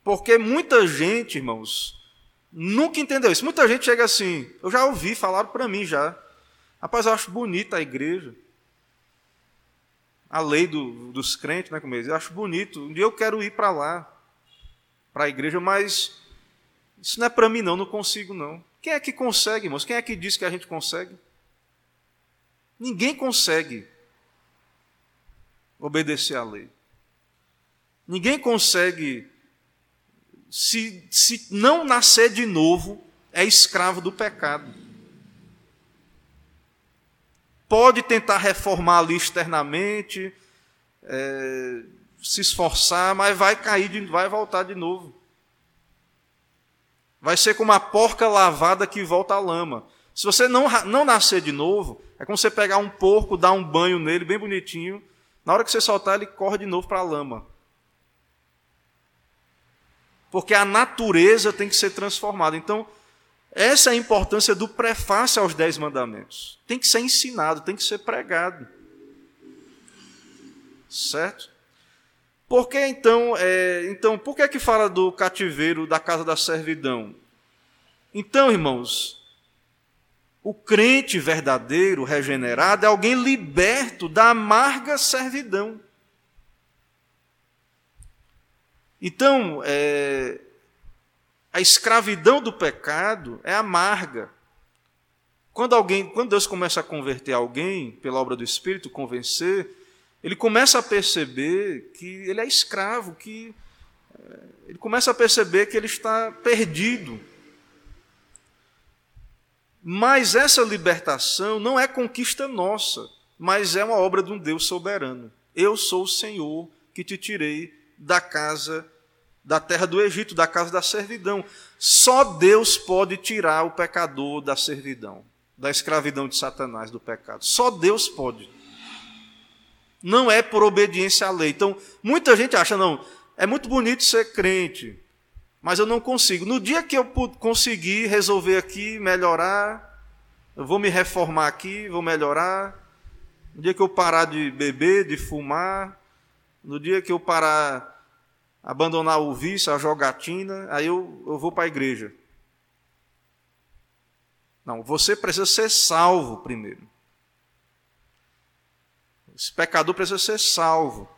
Porque muita gente, irmãos, nunca entendeu isso. Muita gente chega assim, eu já ouvi, falaram para mim já. Rapaz, eu acho bonita a igreja. A lei do, dos crentes, né, como eles Eu acho bonito. Um dia eu quero ir para lá, para a igreja, mas isso não é para mim não, não consigo não. Quem é que consegue, irmãos? Quem é que diz que a gente consegue? Ninguém consegue obedecer à lei. Ninguém consegue, se, se não nascer de novo, é escravo do pecado. Pode tentar reformar ali externamente, é, se esforçar, mas vai cair, vai voltar de novo. Vai ser como a porca lavada que volta à lama. Se você não, não nascer de novo, é como você pegar um porco, dar um banho nele bem bonitinho, na hora que você soltar, ele corre de novo para a lama. Porque a natureza tem que ser transformada. Então, essa é a importância do prefácio aos Dez Mandamentos. Tem que ser ensinado, tem que ser pregado. Certo? Por que então, é, então, por que é que fala do cativeiro da casa da servidão? Então, irmãos, o crente verdadeiro, regenerado, é alguém liberto da amarga servidão. Então, é, a escravidão do pecado é amarga. Quando alguém, quando Deus começa a converter alguém pela obra do Espírito, convencer, ele começa a perceber que ele é escravo, que é, ele começa a perceber que ele está perdido. Mas essa libertação não é conquista nossa, mas é uma obra de um Deus soberano. Eu sou o Senhor que te tirei da casa da terra do Egito, da casa da servidão. Só Deus pode tirar o pecador da servidão, da escravidão de Satanás, do pecado. Só Deus pode. Não é por obediência à lei. Então, muita gente acha, não, é muito bonito ser crente, mas eu não consigo. No dia que eu conseguir resolver aqui, melhorar, eu vou me reformar aqui, vou melhorar. No dia que eu parar de beber, de fumar, no dia que eu parar, abandonar o vício, a jogatina, aí eu, eu vou para a igreja. Não, você precisa ser salvo primeiro. Esse pecador precisa ser salvo.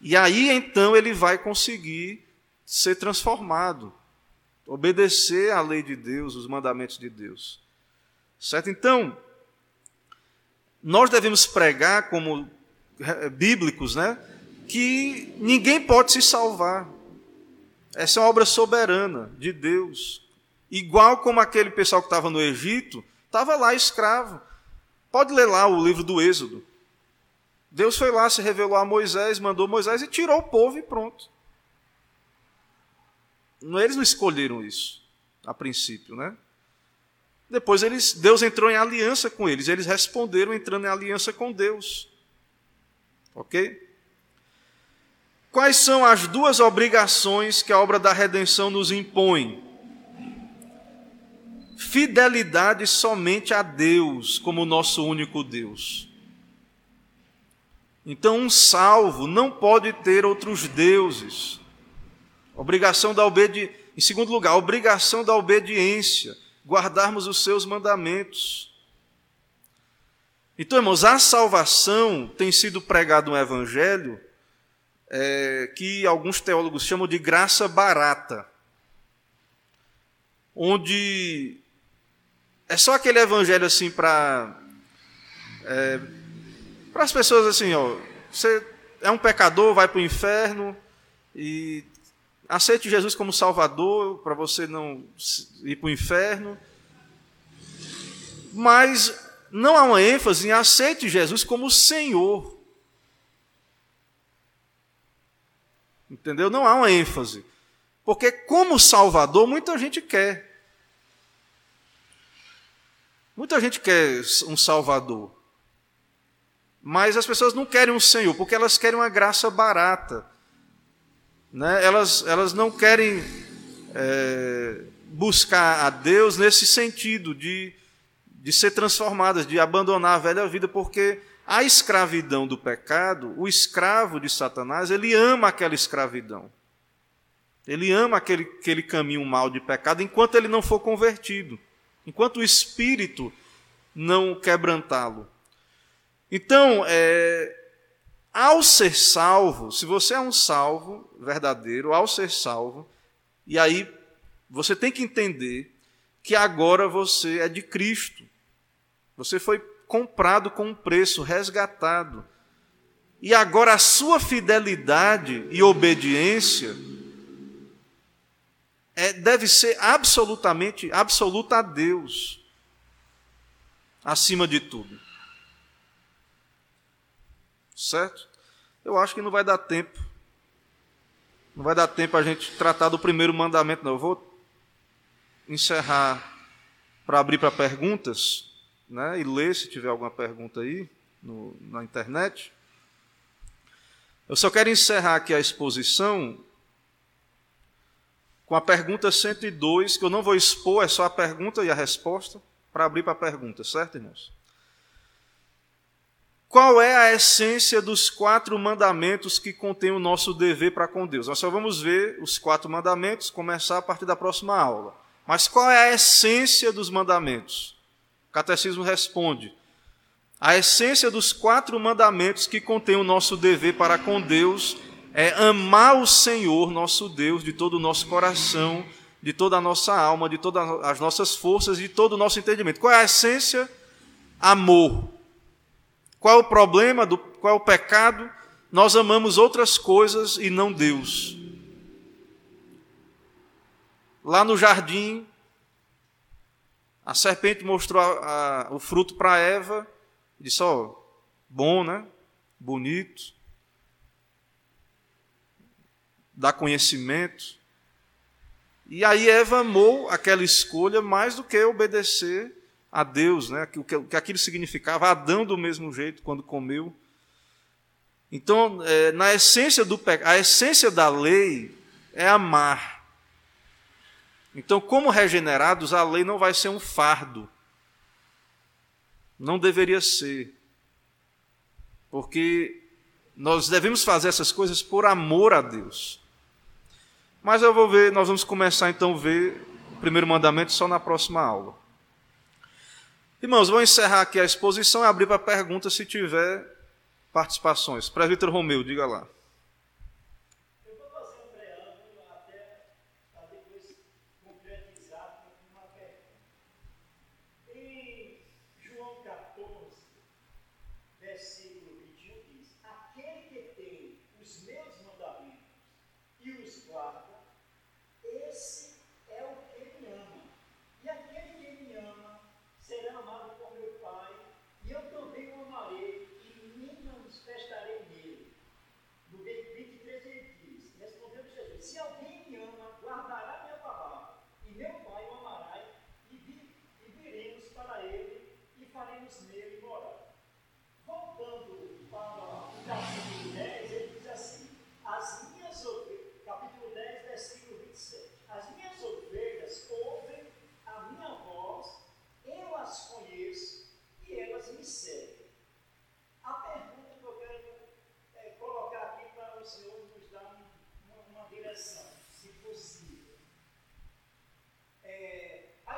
E aí então ele vai conseguir ser transformado, obedecer à lei de Deus, os mandamentos de Deus. Certo? Então, nós devemos pregar como bíblicos, né? Que ninguém pode se salvar. Essa é uma obra soberana de Deus. Igual como aquele pessoal que estava no Egito, estava lá escravo. Pode ler lá o livro do Êxodo. Deus foi lá, se revelou a Moisés, mandou Moisés e tirou o povo e pronto. Eles não escolheram isso a princípio, né? Depois eles, Deus entrou em aliança com eles, eles responderam entrando em aliança com Deus. Ok? Quais são as duas obrigações que a obra da redenção nos impõe? Fidelidade somente a Deus como nosso único Deus. Então, um salvo não pode ter outros deuses. Obrigação da obediência. Em segundo lugar, obrigação da obediência guardarmos os seus mandamentos. Então, irmãos, a salvação tem sido pregado um evangelho é, que alguns teólogos chamam de graça barata, onde é só aquele evangelho assim para é, para as pessoas assim, ó, você é um pecador, vai para o inferno e Aceite Jesus como Salvador para você não ir para o inferno. Mas não há uma ênfase em aceite Jesus como Senhor. Entendeu? Não há uma ênfase. Porque, como Salvador, muita gente quer. Muita gente quer um Salvador. Mas as pessoas não querem um Senhor, porque elas querem uma graça barata né, elas, elas não querem é, buscar a Deus nesse sentido de, de ser transformadas, de abandonar a velha vida, porque a escravidão do pecado, o escravo de Satanás, ele ama aquela escravidão. Ele ama aquele, aquele caminho mal de pecado enquanto ele não for convertido, enquanto o espírito não quebrantá-lo. Então, é, ao ser salvo, se você é um salvo verdadeiro, ao ser salvo, e aí você tem que entender que agora você é de Cristo. Você foi comprado com um preço, resgatado. E agora a sua fidelidade e obediência é, deve ser absolutamente, absoluta a Deus, acima de tudo. Certo? Eu acho que não vai dar tempo. Não vai dar tempo a gente tratar do primeiro mandamento, não. Eu vou encerrar para abrir para perguntas, né? E ler se tiver alguma pergunta aí no, na internet. Eu só quero encerrar aqui a exposição com a pergunta 102, que eu não vou expor, é só a pergunta e a resposta, para abrir para a pergunta, certo, irmãos? Qual é a essência dos quatro mandamentos que contém o nosso dever para com Deus? Nós só vamos ver os quatro mandamentos, começar a partir da próxima aula. Mas qual é a essência dos mandamentos? Catecismo responde: a essência dos quatro mandamentos que contém o nosso dever para com Deus é amar o Senhor, nosso Deus, de todo o nosso coração, de toda a nossa alma, de todas as nossas forças, de todo o nosso entendimento. Qual é a essência? Amor. Qual é o problema, do, qual é o pecado? Nós amamos outras coisas e não Deus. Lá no jardim, a serpente mostrou a, a, o fruto para Eva, disse: Ó, oh, bom, né? Bonito dá conhecimento. E aí Eva amou aquela escolha mais do que obedecer a Deus, né? o que aquilo significava. Adão, do mesmo jeito, quando comeu. Então, é, na essência do a essência da lei é amar. Então, como regenerados, a lei não vai ser um fardo. Não deveria ser. Porque nós devemos fazer essas coisas por amor a Deus. Mas eu vou ver, nós vamos começar então a ver o primeiro mandamento só na próxima aula. Irmãos, vou encerrar aqui a exposição e abrir para perguntas se tiver participações. Presbítero Romeu, diga lá.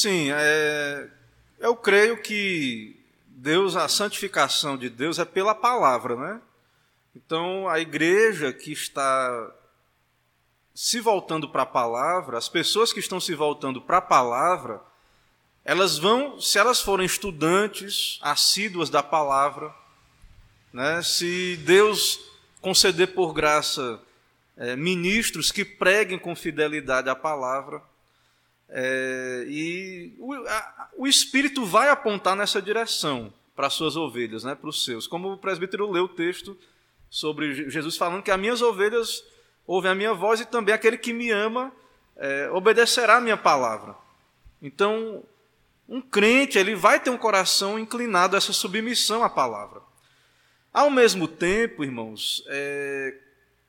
Sim, é, eu creio que Deus, a santificação de Deus é pela palavra, né? Então, a igreja que está se voltando para a palavra, as pessoas que estão se voltando para a palavra, elas vão, se elas forem estudantes assíduas da palavra, né, se Deus conceder por graça é, ministros que preguem com fidelidade a palavra, é, e o, a, o Espírito vai apontar nessa direção para as suas ovelhas, né, para os seus. Como o presbítero leu o texto sobre Jesus falando que as minhas ovelhas ouvem a minha voz e também aquele que me ama é, obedecerá a minha palavra. Então, um crente ele vai ter um coração inclinado a essa submissão à palavra. Ao mesmo tempo, irmãos, é,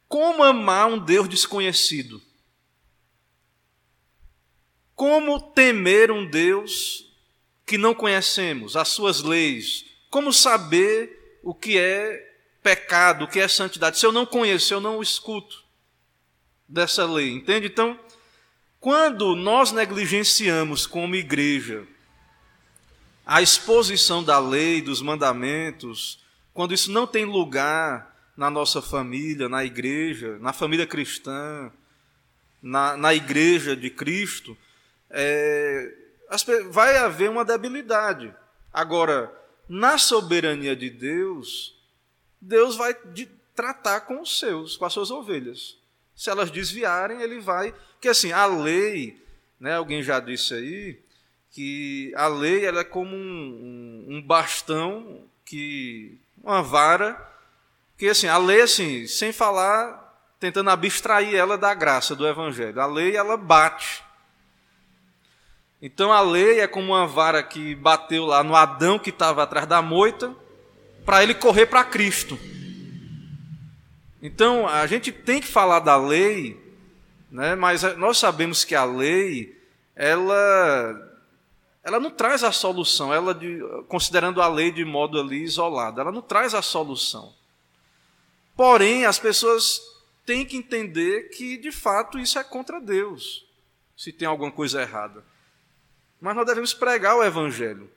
como amar um Deus desconhecido? Como temer um Deus que não conhecemos, as suas leis? Como saber o que é pecado, o que é santidade? Se eu não conheço, eu não escuto dessa lei, entende? Então, quando nós negligenciamos como igreja a exposição da lei, dos mandamentos, quando isso não tem lugar na nossa família, na igreja, na família cristã, na, na igreja de Cristo, é, vai haver uma debilidade. Agora, na soberania de Deus, Deus vai de, tratar com os seus, com as suas ovelhas. Se elas desviarem, ele vai. Porque assim, a lei, né, alguém já disse aí, que a lei ela é como um, um, um bastão, que uma vara, que assim, a lei, assim, sem falar, tentando abstrair ela da graça do Evangelho. A lei, ela bate. Então a lei é como uma vara que bateu lá no Adão que estava atrás da moita, para ele correr para Cristo. Então a gente tem que falar da lei, né, mas nós sabemos que a lei, ela, ela não traz a solução, ela de, considerando a lei de modo ali isolado, ela não traz a solução. Porém, as pessoas têm que entender que de fato isso é contra Deus, se tem alguma coisa errada. Mas nós devemos pregar o Evangelho.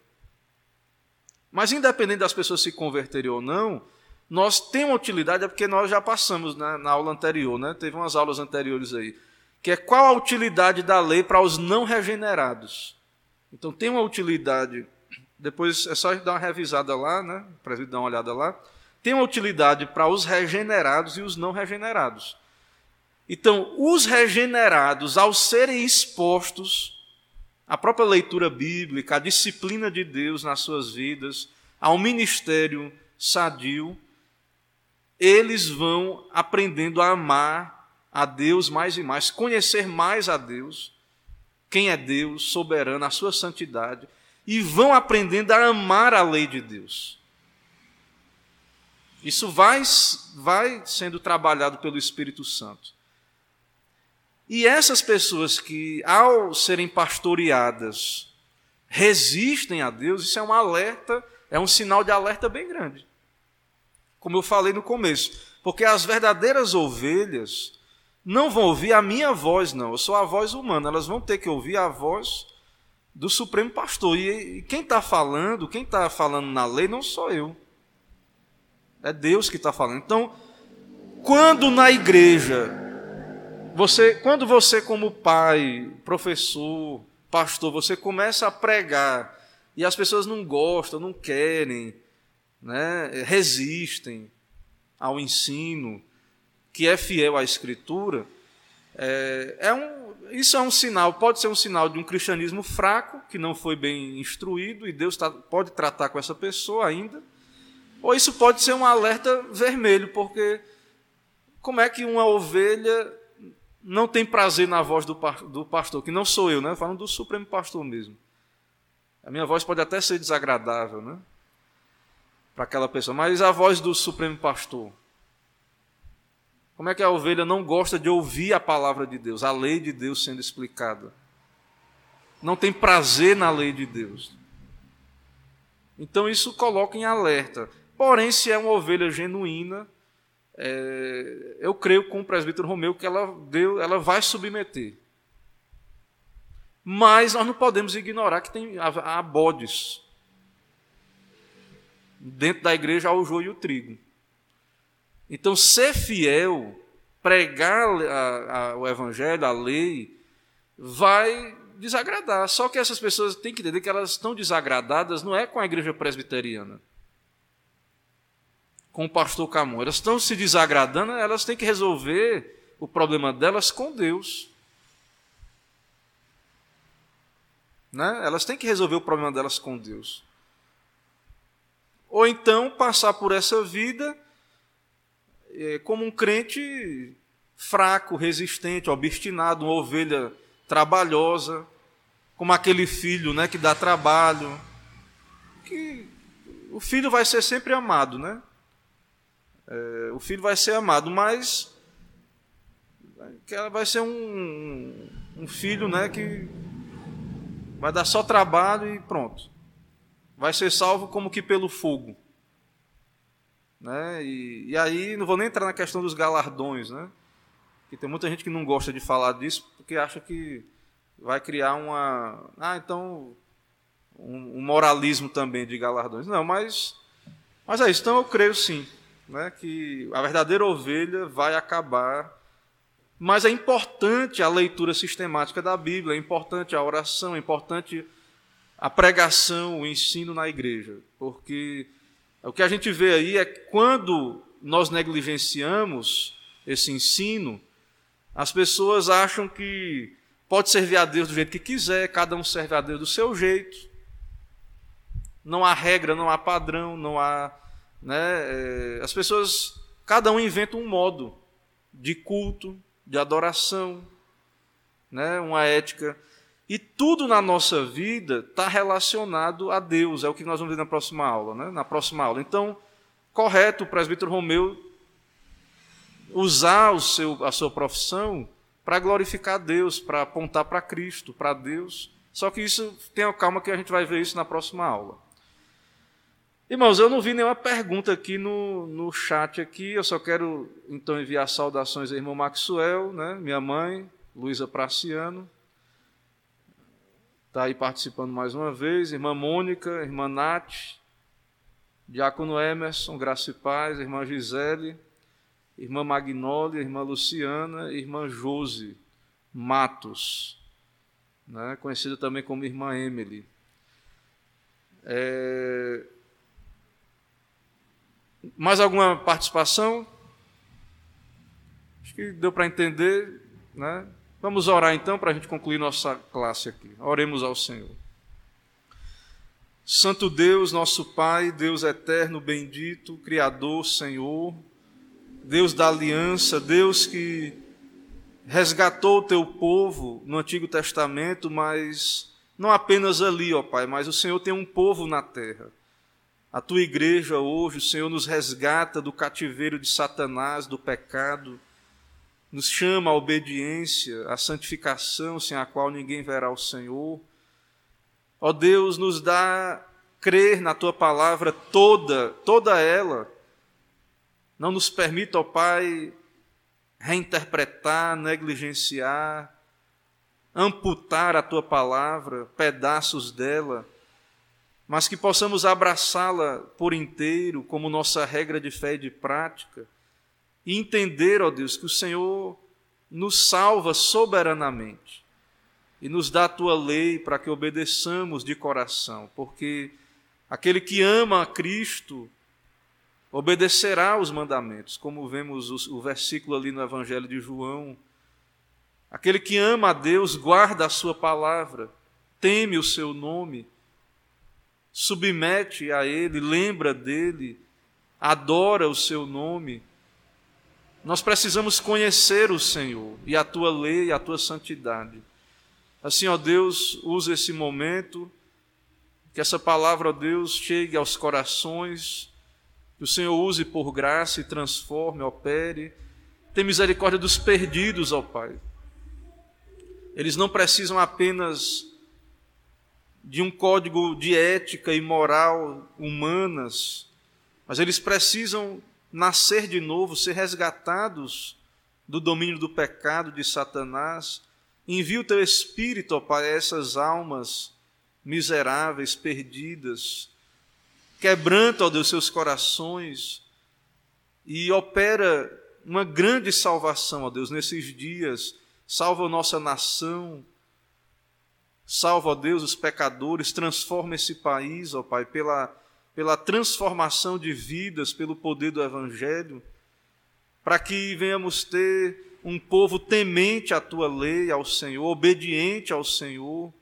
Mas, independente das pessoas se converterem ou não, nós temos uma utilidade, é porque nós já passamos na, na aula anterior, né? teve umas aulas anteriores aí, que é qual a utilidade da lei para os não regenerados. Então, tem uma utilidade, depois é só dar uma revisada lá, né? para dar uma olhada lá. Tem uma utilidade para os regenerados e os não regenerados. Então, os regenerados, ao serem expostos a própria leitura bíblica, a disciplina de Deus nas suas vidas, ao ministério sadio, eles vão aprendendo a amar a Deus mais e mais, conhecer mais a Deus, quem é Deus, soberano, a sua santidade, e vão aprendendo a amar a lei de Deus. Isso vai, vai sendo trabalhado pelo Espírito Santo. E essas pessoas que, ao serem pastoreadas, resistem a Deus, isso é um alerta, é um sinal de alerta bem grande. Como eu falei no começo. Porque as verdadeiras ovelhas não vão ouvir a minha voz, não. Eu sou a voz humana. Elas vão ter que ouvir a voz do Supremo Pastor. E quem está falando, quem está falando na lei, não sou eu. É Deus que está falando. Então, quando na igreja você, quando você como pai, professor, pastor, você começa a pregar e as pessoas não gostam, não querem, né, resistem ao ensino que é fiel à Escritura, é, é um, isso é um sinal, pode ser um sinal de um cristianismo fraco, que não foi bem instruído, e Deus tá, pode tratar com essa pessoa ainda, ou isso pode ser um alerta vermelho, porque como é que uma ovelha não tem prazer na voz do, do pastor, que não sou eu, né? falando do Supremo Pastor mesmo. A minha voz pode até ser desagradável, né? Para aquela pessoa, mas a voz do Supremo Pastor. Como é que a ovelha não gosta de ouvir a palavra de Deus, a lei de Deus sendo explicada? Não tem prazer na lei de Deus. Então isso coloca em alerta. Porém, se é uma ovelha genuína, é, eu creio com o presbítero Romeu que ela, deu, ela vai submeter. Mas nós não podemos ignorar que tem há, bodes. Dentro da igreja há o joio e o trigo. Então, ser fiel, pregar a, a, o evangelho, a lei, vai desagradar. Só que essas pessoas têm que entender que elas estão desagradadas não é com a igreja presbiteriana, com o pastor Camon. Elas estão se desagradando, elas têm que resolver o problema delas com Deus. Né? Elas têm que resolver o problema delas com Deus. Ou então passar por essa vida é, como um crente fraco, resistente, obstinado, uma ovelha trabalhosa, como aquele filho né, que dá trabalho. Que o filho vai ser sempre amado, né? É, o filho vai ser amado, mas vai ser um, um filho né, que vai dar só trabalho e pronto. Vai ser salvo como que pelo fogo. Né? E, e aí, não vou nem entrar na questão dos galardões, né? que tem muita gente que não gosta de falar disso porque acha que vai criar uma. Ah, então. Um, um moralismo também de galardões. Não, mas. Mas é isso. Então eu creio sim né, que a verdadeira ovelha vai acabar. Mas é importante a leitura sistemática da Bíblia, é importante a oração, é importante a pregação, o ensino na igreja, porque o que a gente vê aí é quando nós negligenciamos esse ensino, as pessoas acham que pode servir a Deus do jeito que quiser, cada um serve a Deus do seu jeito. Não há regra, não há padrão, não há. Né, é, as pessoas, cada um inventa um modo de culto, de adoração, né, uma ética. E tudo na nossa vida está relacionado a Deus, é o que nós vamos ver na próxima aula. Né? Na próxima aula. Então, correto o presbítero Romeu usar o seu, a sua profissão para glorificar Deus, para apontar para Cristo, para Deus. Só que isso, tenha calma que a gente vai ver isso na próxima aula. Irmãos, eu não vi nenhuma pergunta aqui no, no chat aqui, eu só quero então enviar saudações ao irmão Maxwell, né, minha mãe, Luísa Praciano, está aí participando mais uma vez, irmã Mônica, irmã Nath, Diácono Emerson, Graça e Paz, irmã Gisele, irmã Magnólia, irmã Luciana, irmã Jose Matos, né, conhecida também como irmã Emily. É... Mais alguma participação? Acho que deu para entender, né? Vamos orar então para a gente concluir nossa classe aqui. Oremos ao Senhor. Santo Deus, nosso Pai, Deus eterno, bendito, Criador, Senhor, Deus da aliança, Deus que resgatou o teu povo no Antigo Testamento, mas não apenas ali, ó Pai, mas o Senhor tem um povo na terra. A tua igreja hoje, o Senhor nos resgata do cativeiro de Satanás, do pecado nos chama à obediência, à santificação, sem a qual ninguém verá o Senhor. Ó Deus, nos dá crer na tua palavra toda, toda ela. Não nos permita, ó Pai, reinterpretar, negligenciar, amputar a tua palavra, pedaços dela, mas que possamos abraçá-la por inteiro como nossa regra de fé e de prática e entender, ó Deus, que o Senhor nos salva soberanamente e nos dá a tua lei para que obedeçamos de coração, porque aquele que ama a Cristo obedecerá os mandamentos, como vemos o, versículo ali no Evangelho de João. Aquele que ama a Deus guarda a sua palavra, teme o seu nome, submete a Ele, lembra dele, adora o seu nome. Nós precisamos conhecer o Senhor e a tua lei e a tua santidade. Assim, ó Deus, usa esse momento, que essa palavra, ó Deus, chegue aos corações, que o Senhor use por graça e transforme, opere. Tem misericórdia dos perdidos, ó Pai. Eles não precisam apenas de um código de ética e moral humanas, mas eles precisam nascer de novo, ser resgatados do domínio do pecado de Satanás Envia o teu Espírito, ó Pai, a essas almas miseráveis, perdidas. Quebranta, ó Deus, seus corações e opera uma grande salvação, ó Deus, nesses dias. Salva a nossa nação, salva, ó Deus, os pecadores, transforma esse país, ó Pai, pela, pela transformação de vidas, pelo poder do Evangelho, para que venhamos ter um povo temente à tua lei, ao Senhor, obediente ao Senhor,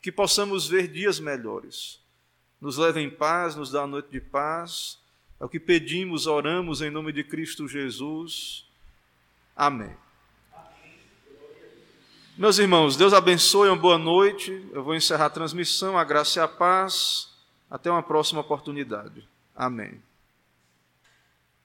que possamos ver dias melhores. Nos leve em paz, nos dá uma noite de paz. É o que pedimos, oramos em nome de Cristo Jesus. Amém. Meus irmãos, Deus abençoe, uma boa noite. Eu vou encerrar a transmissão, a graça e a paz. Até uma próxima oportunidade. Amém.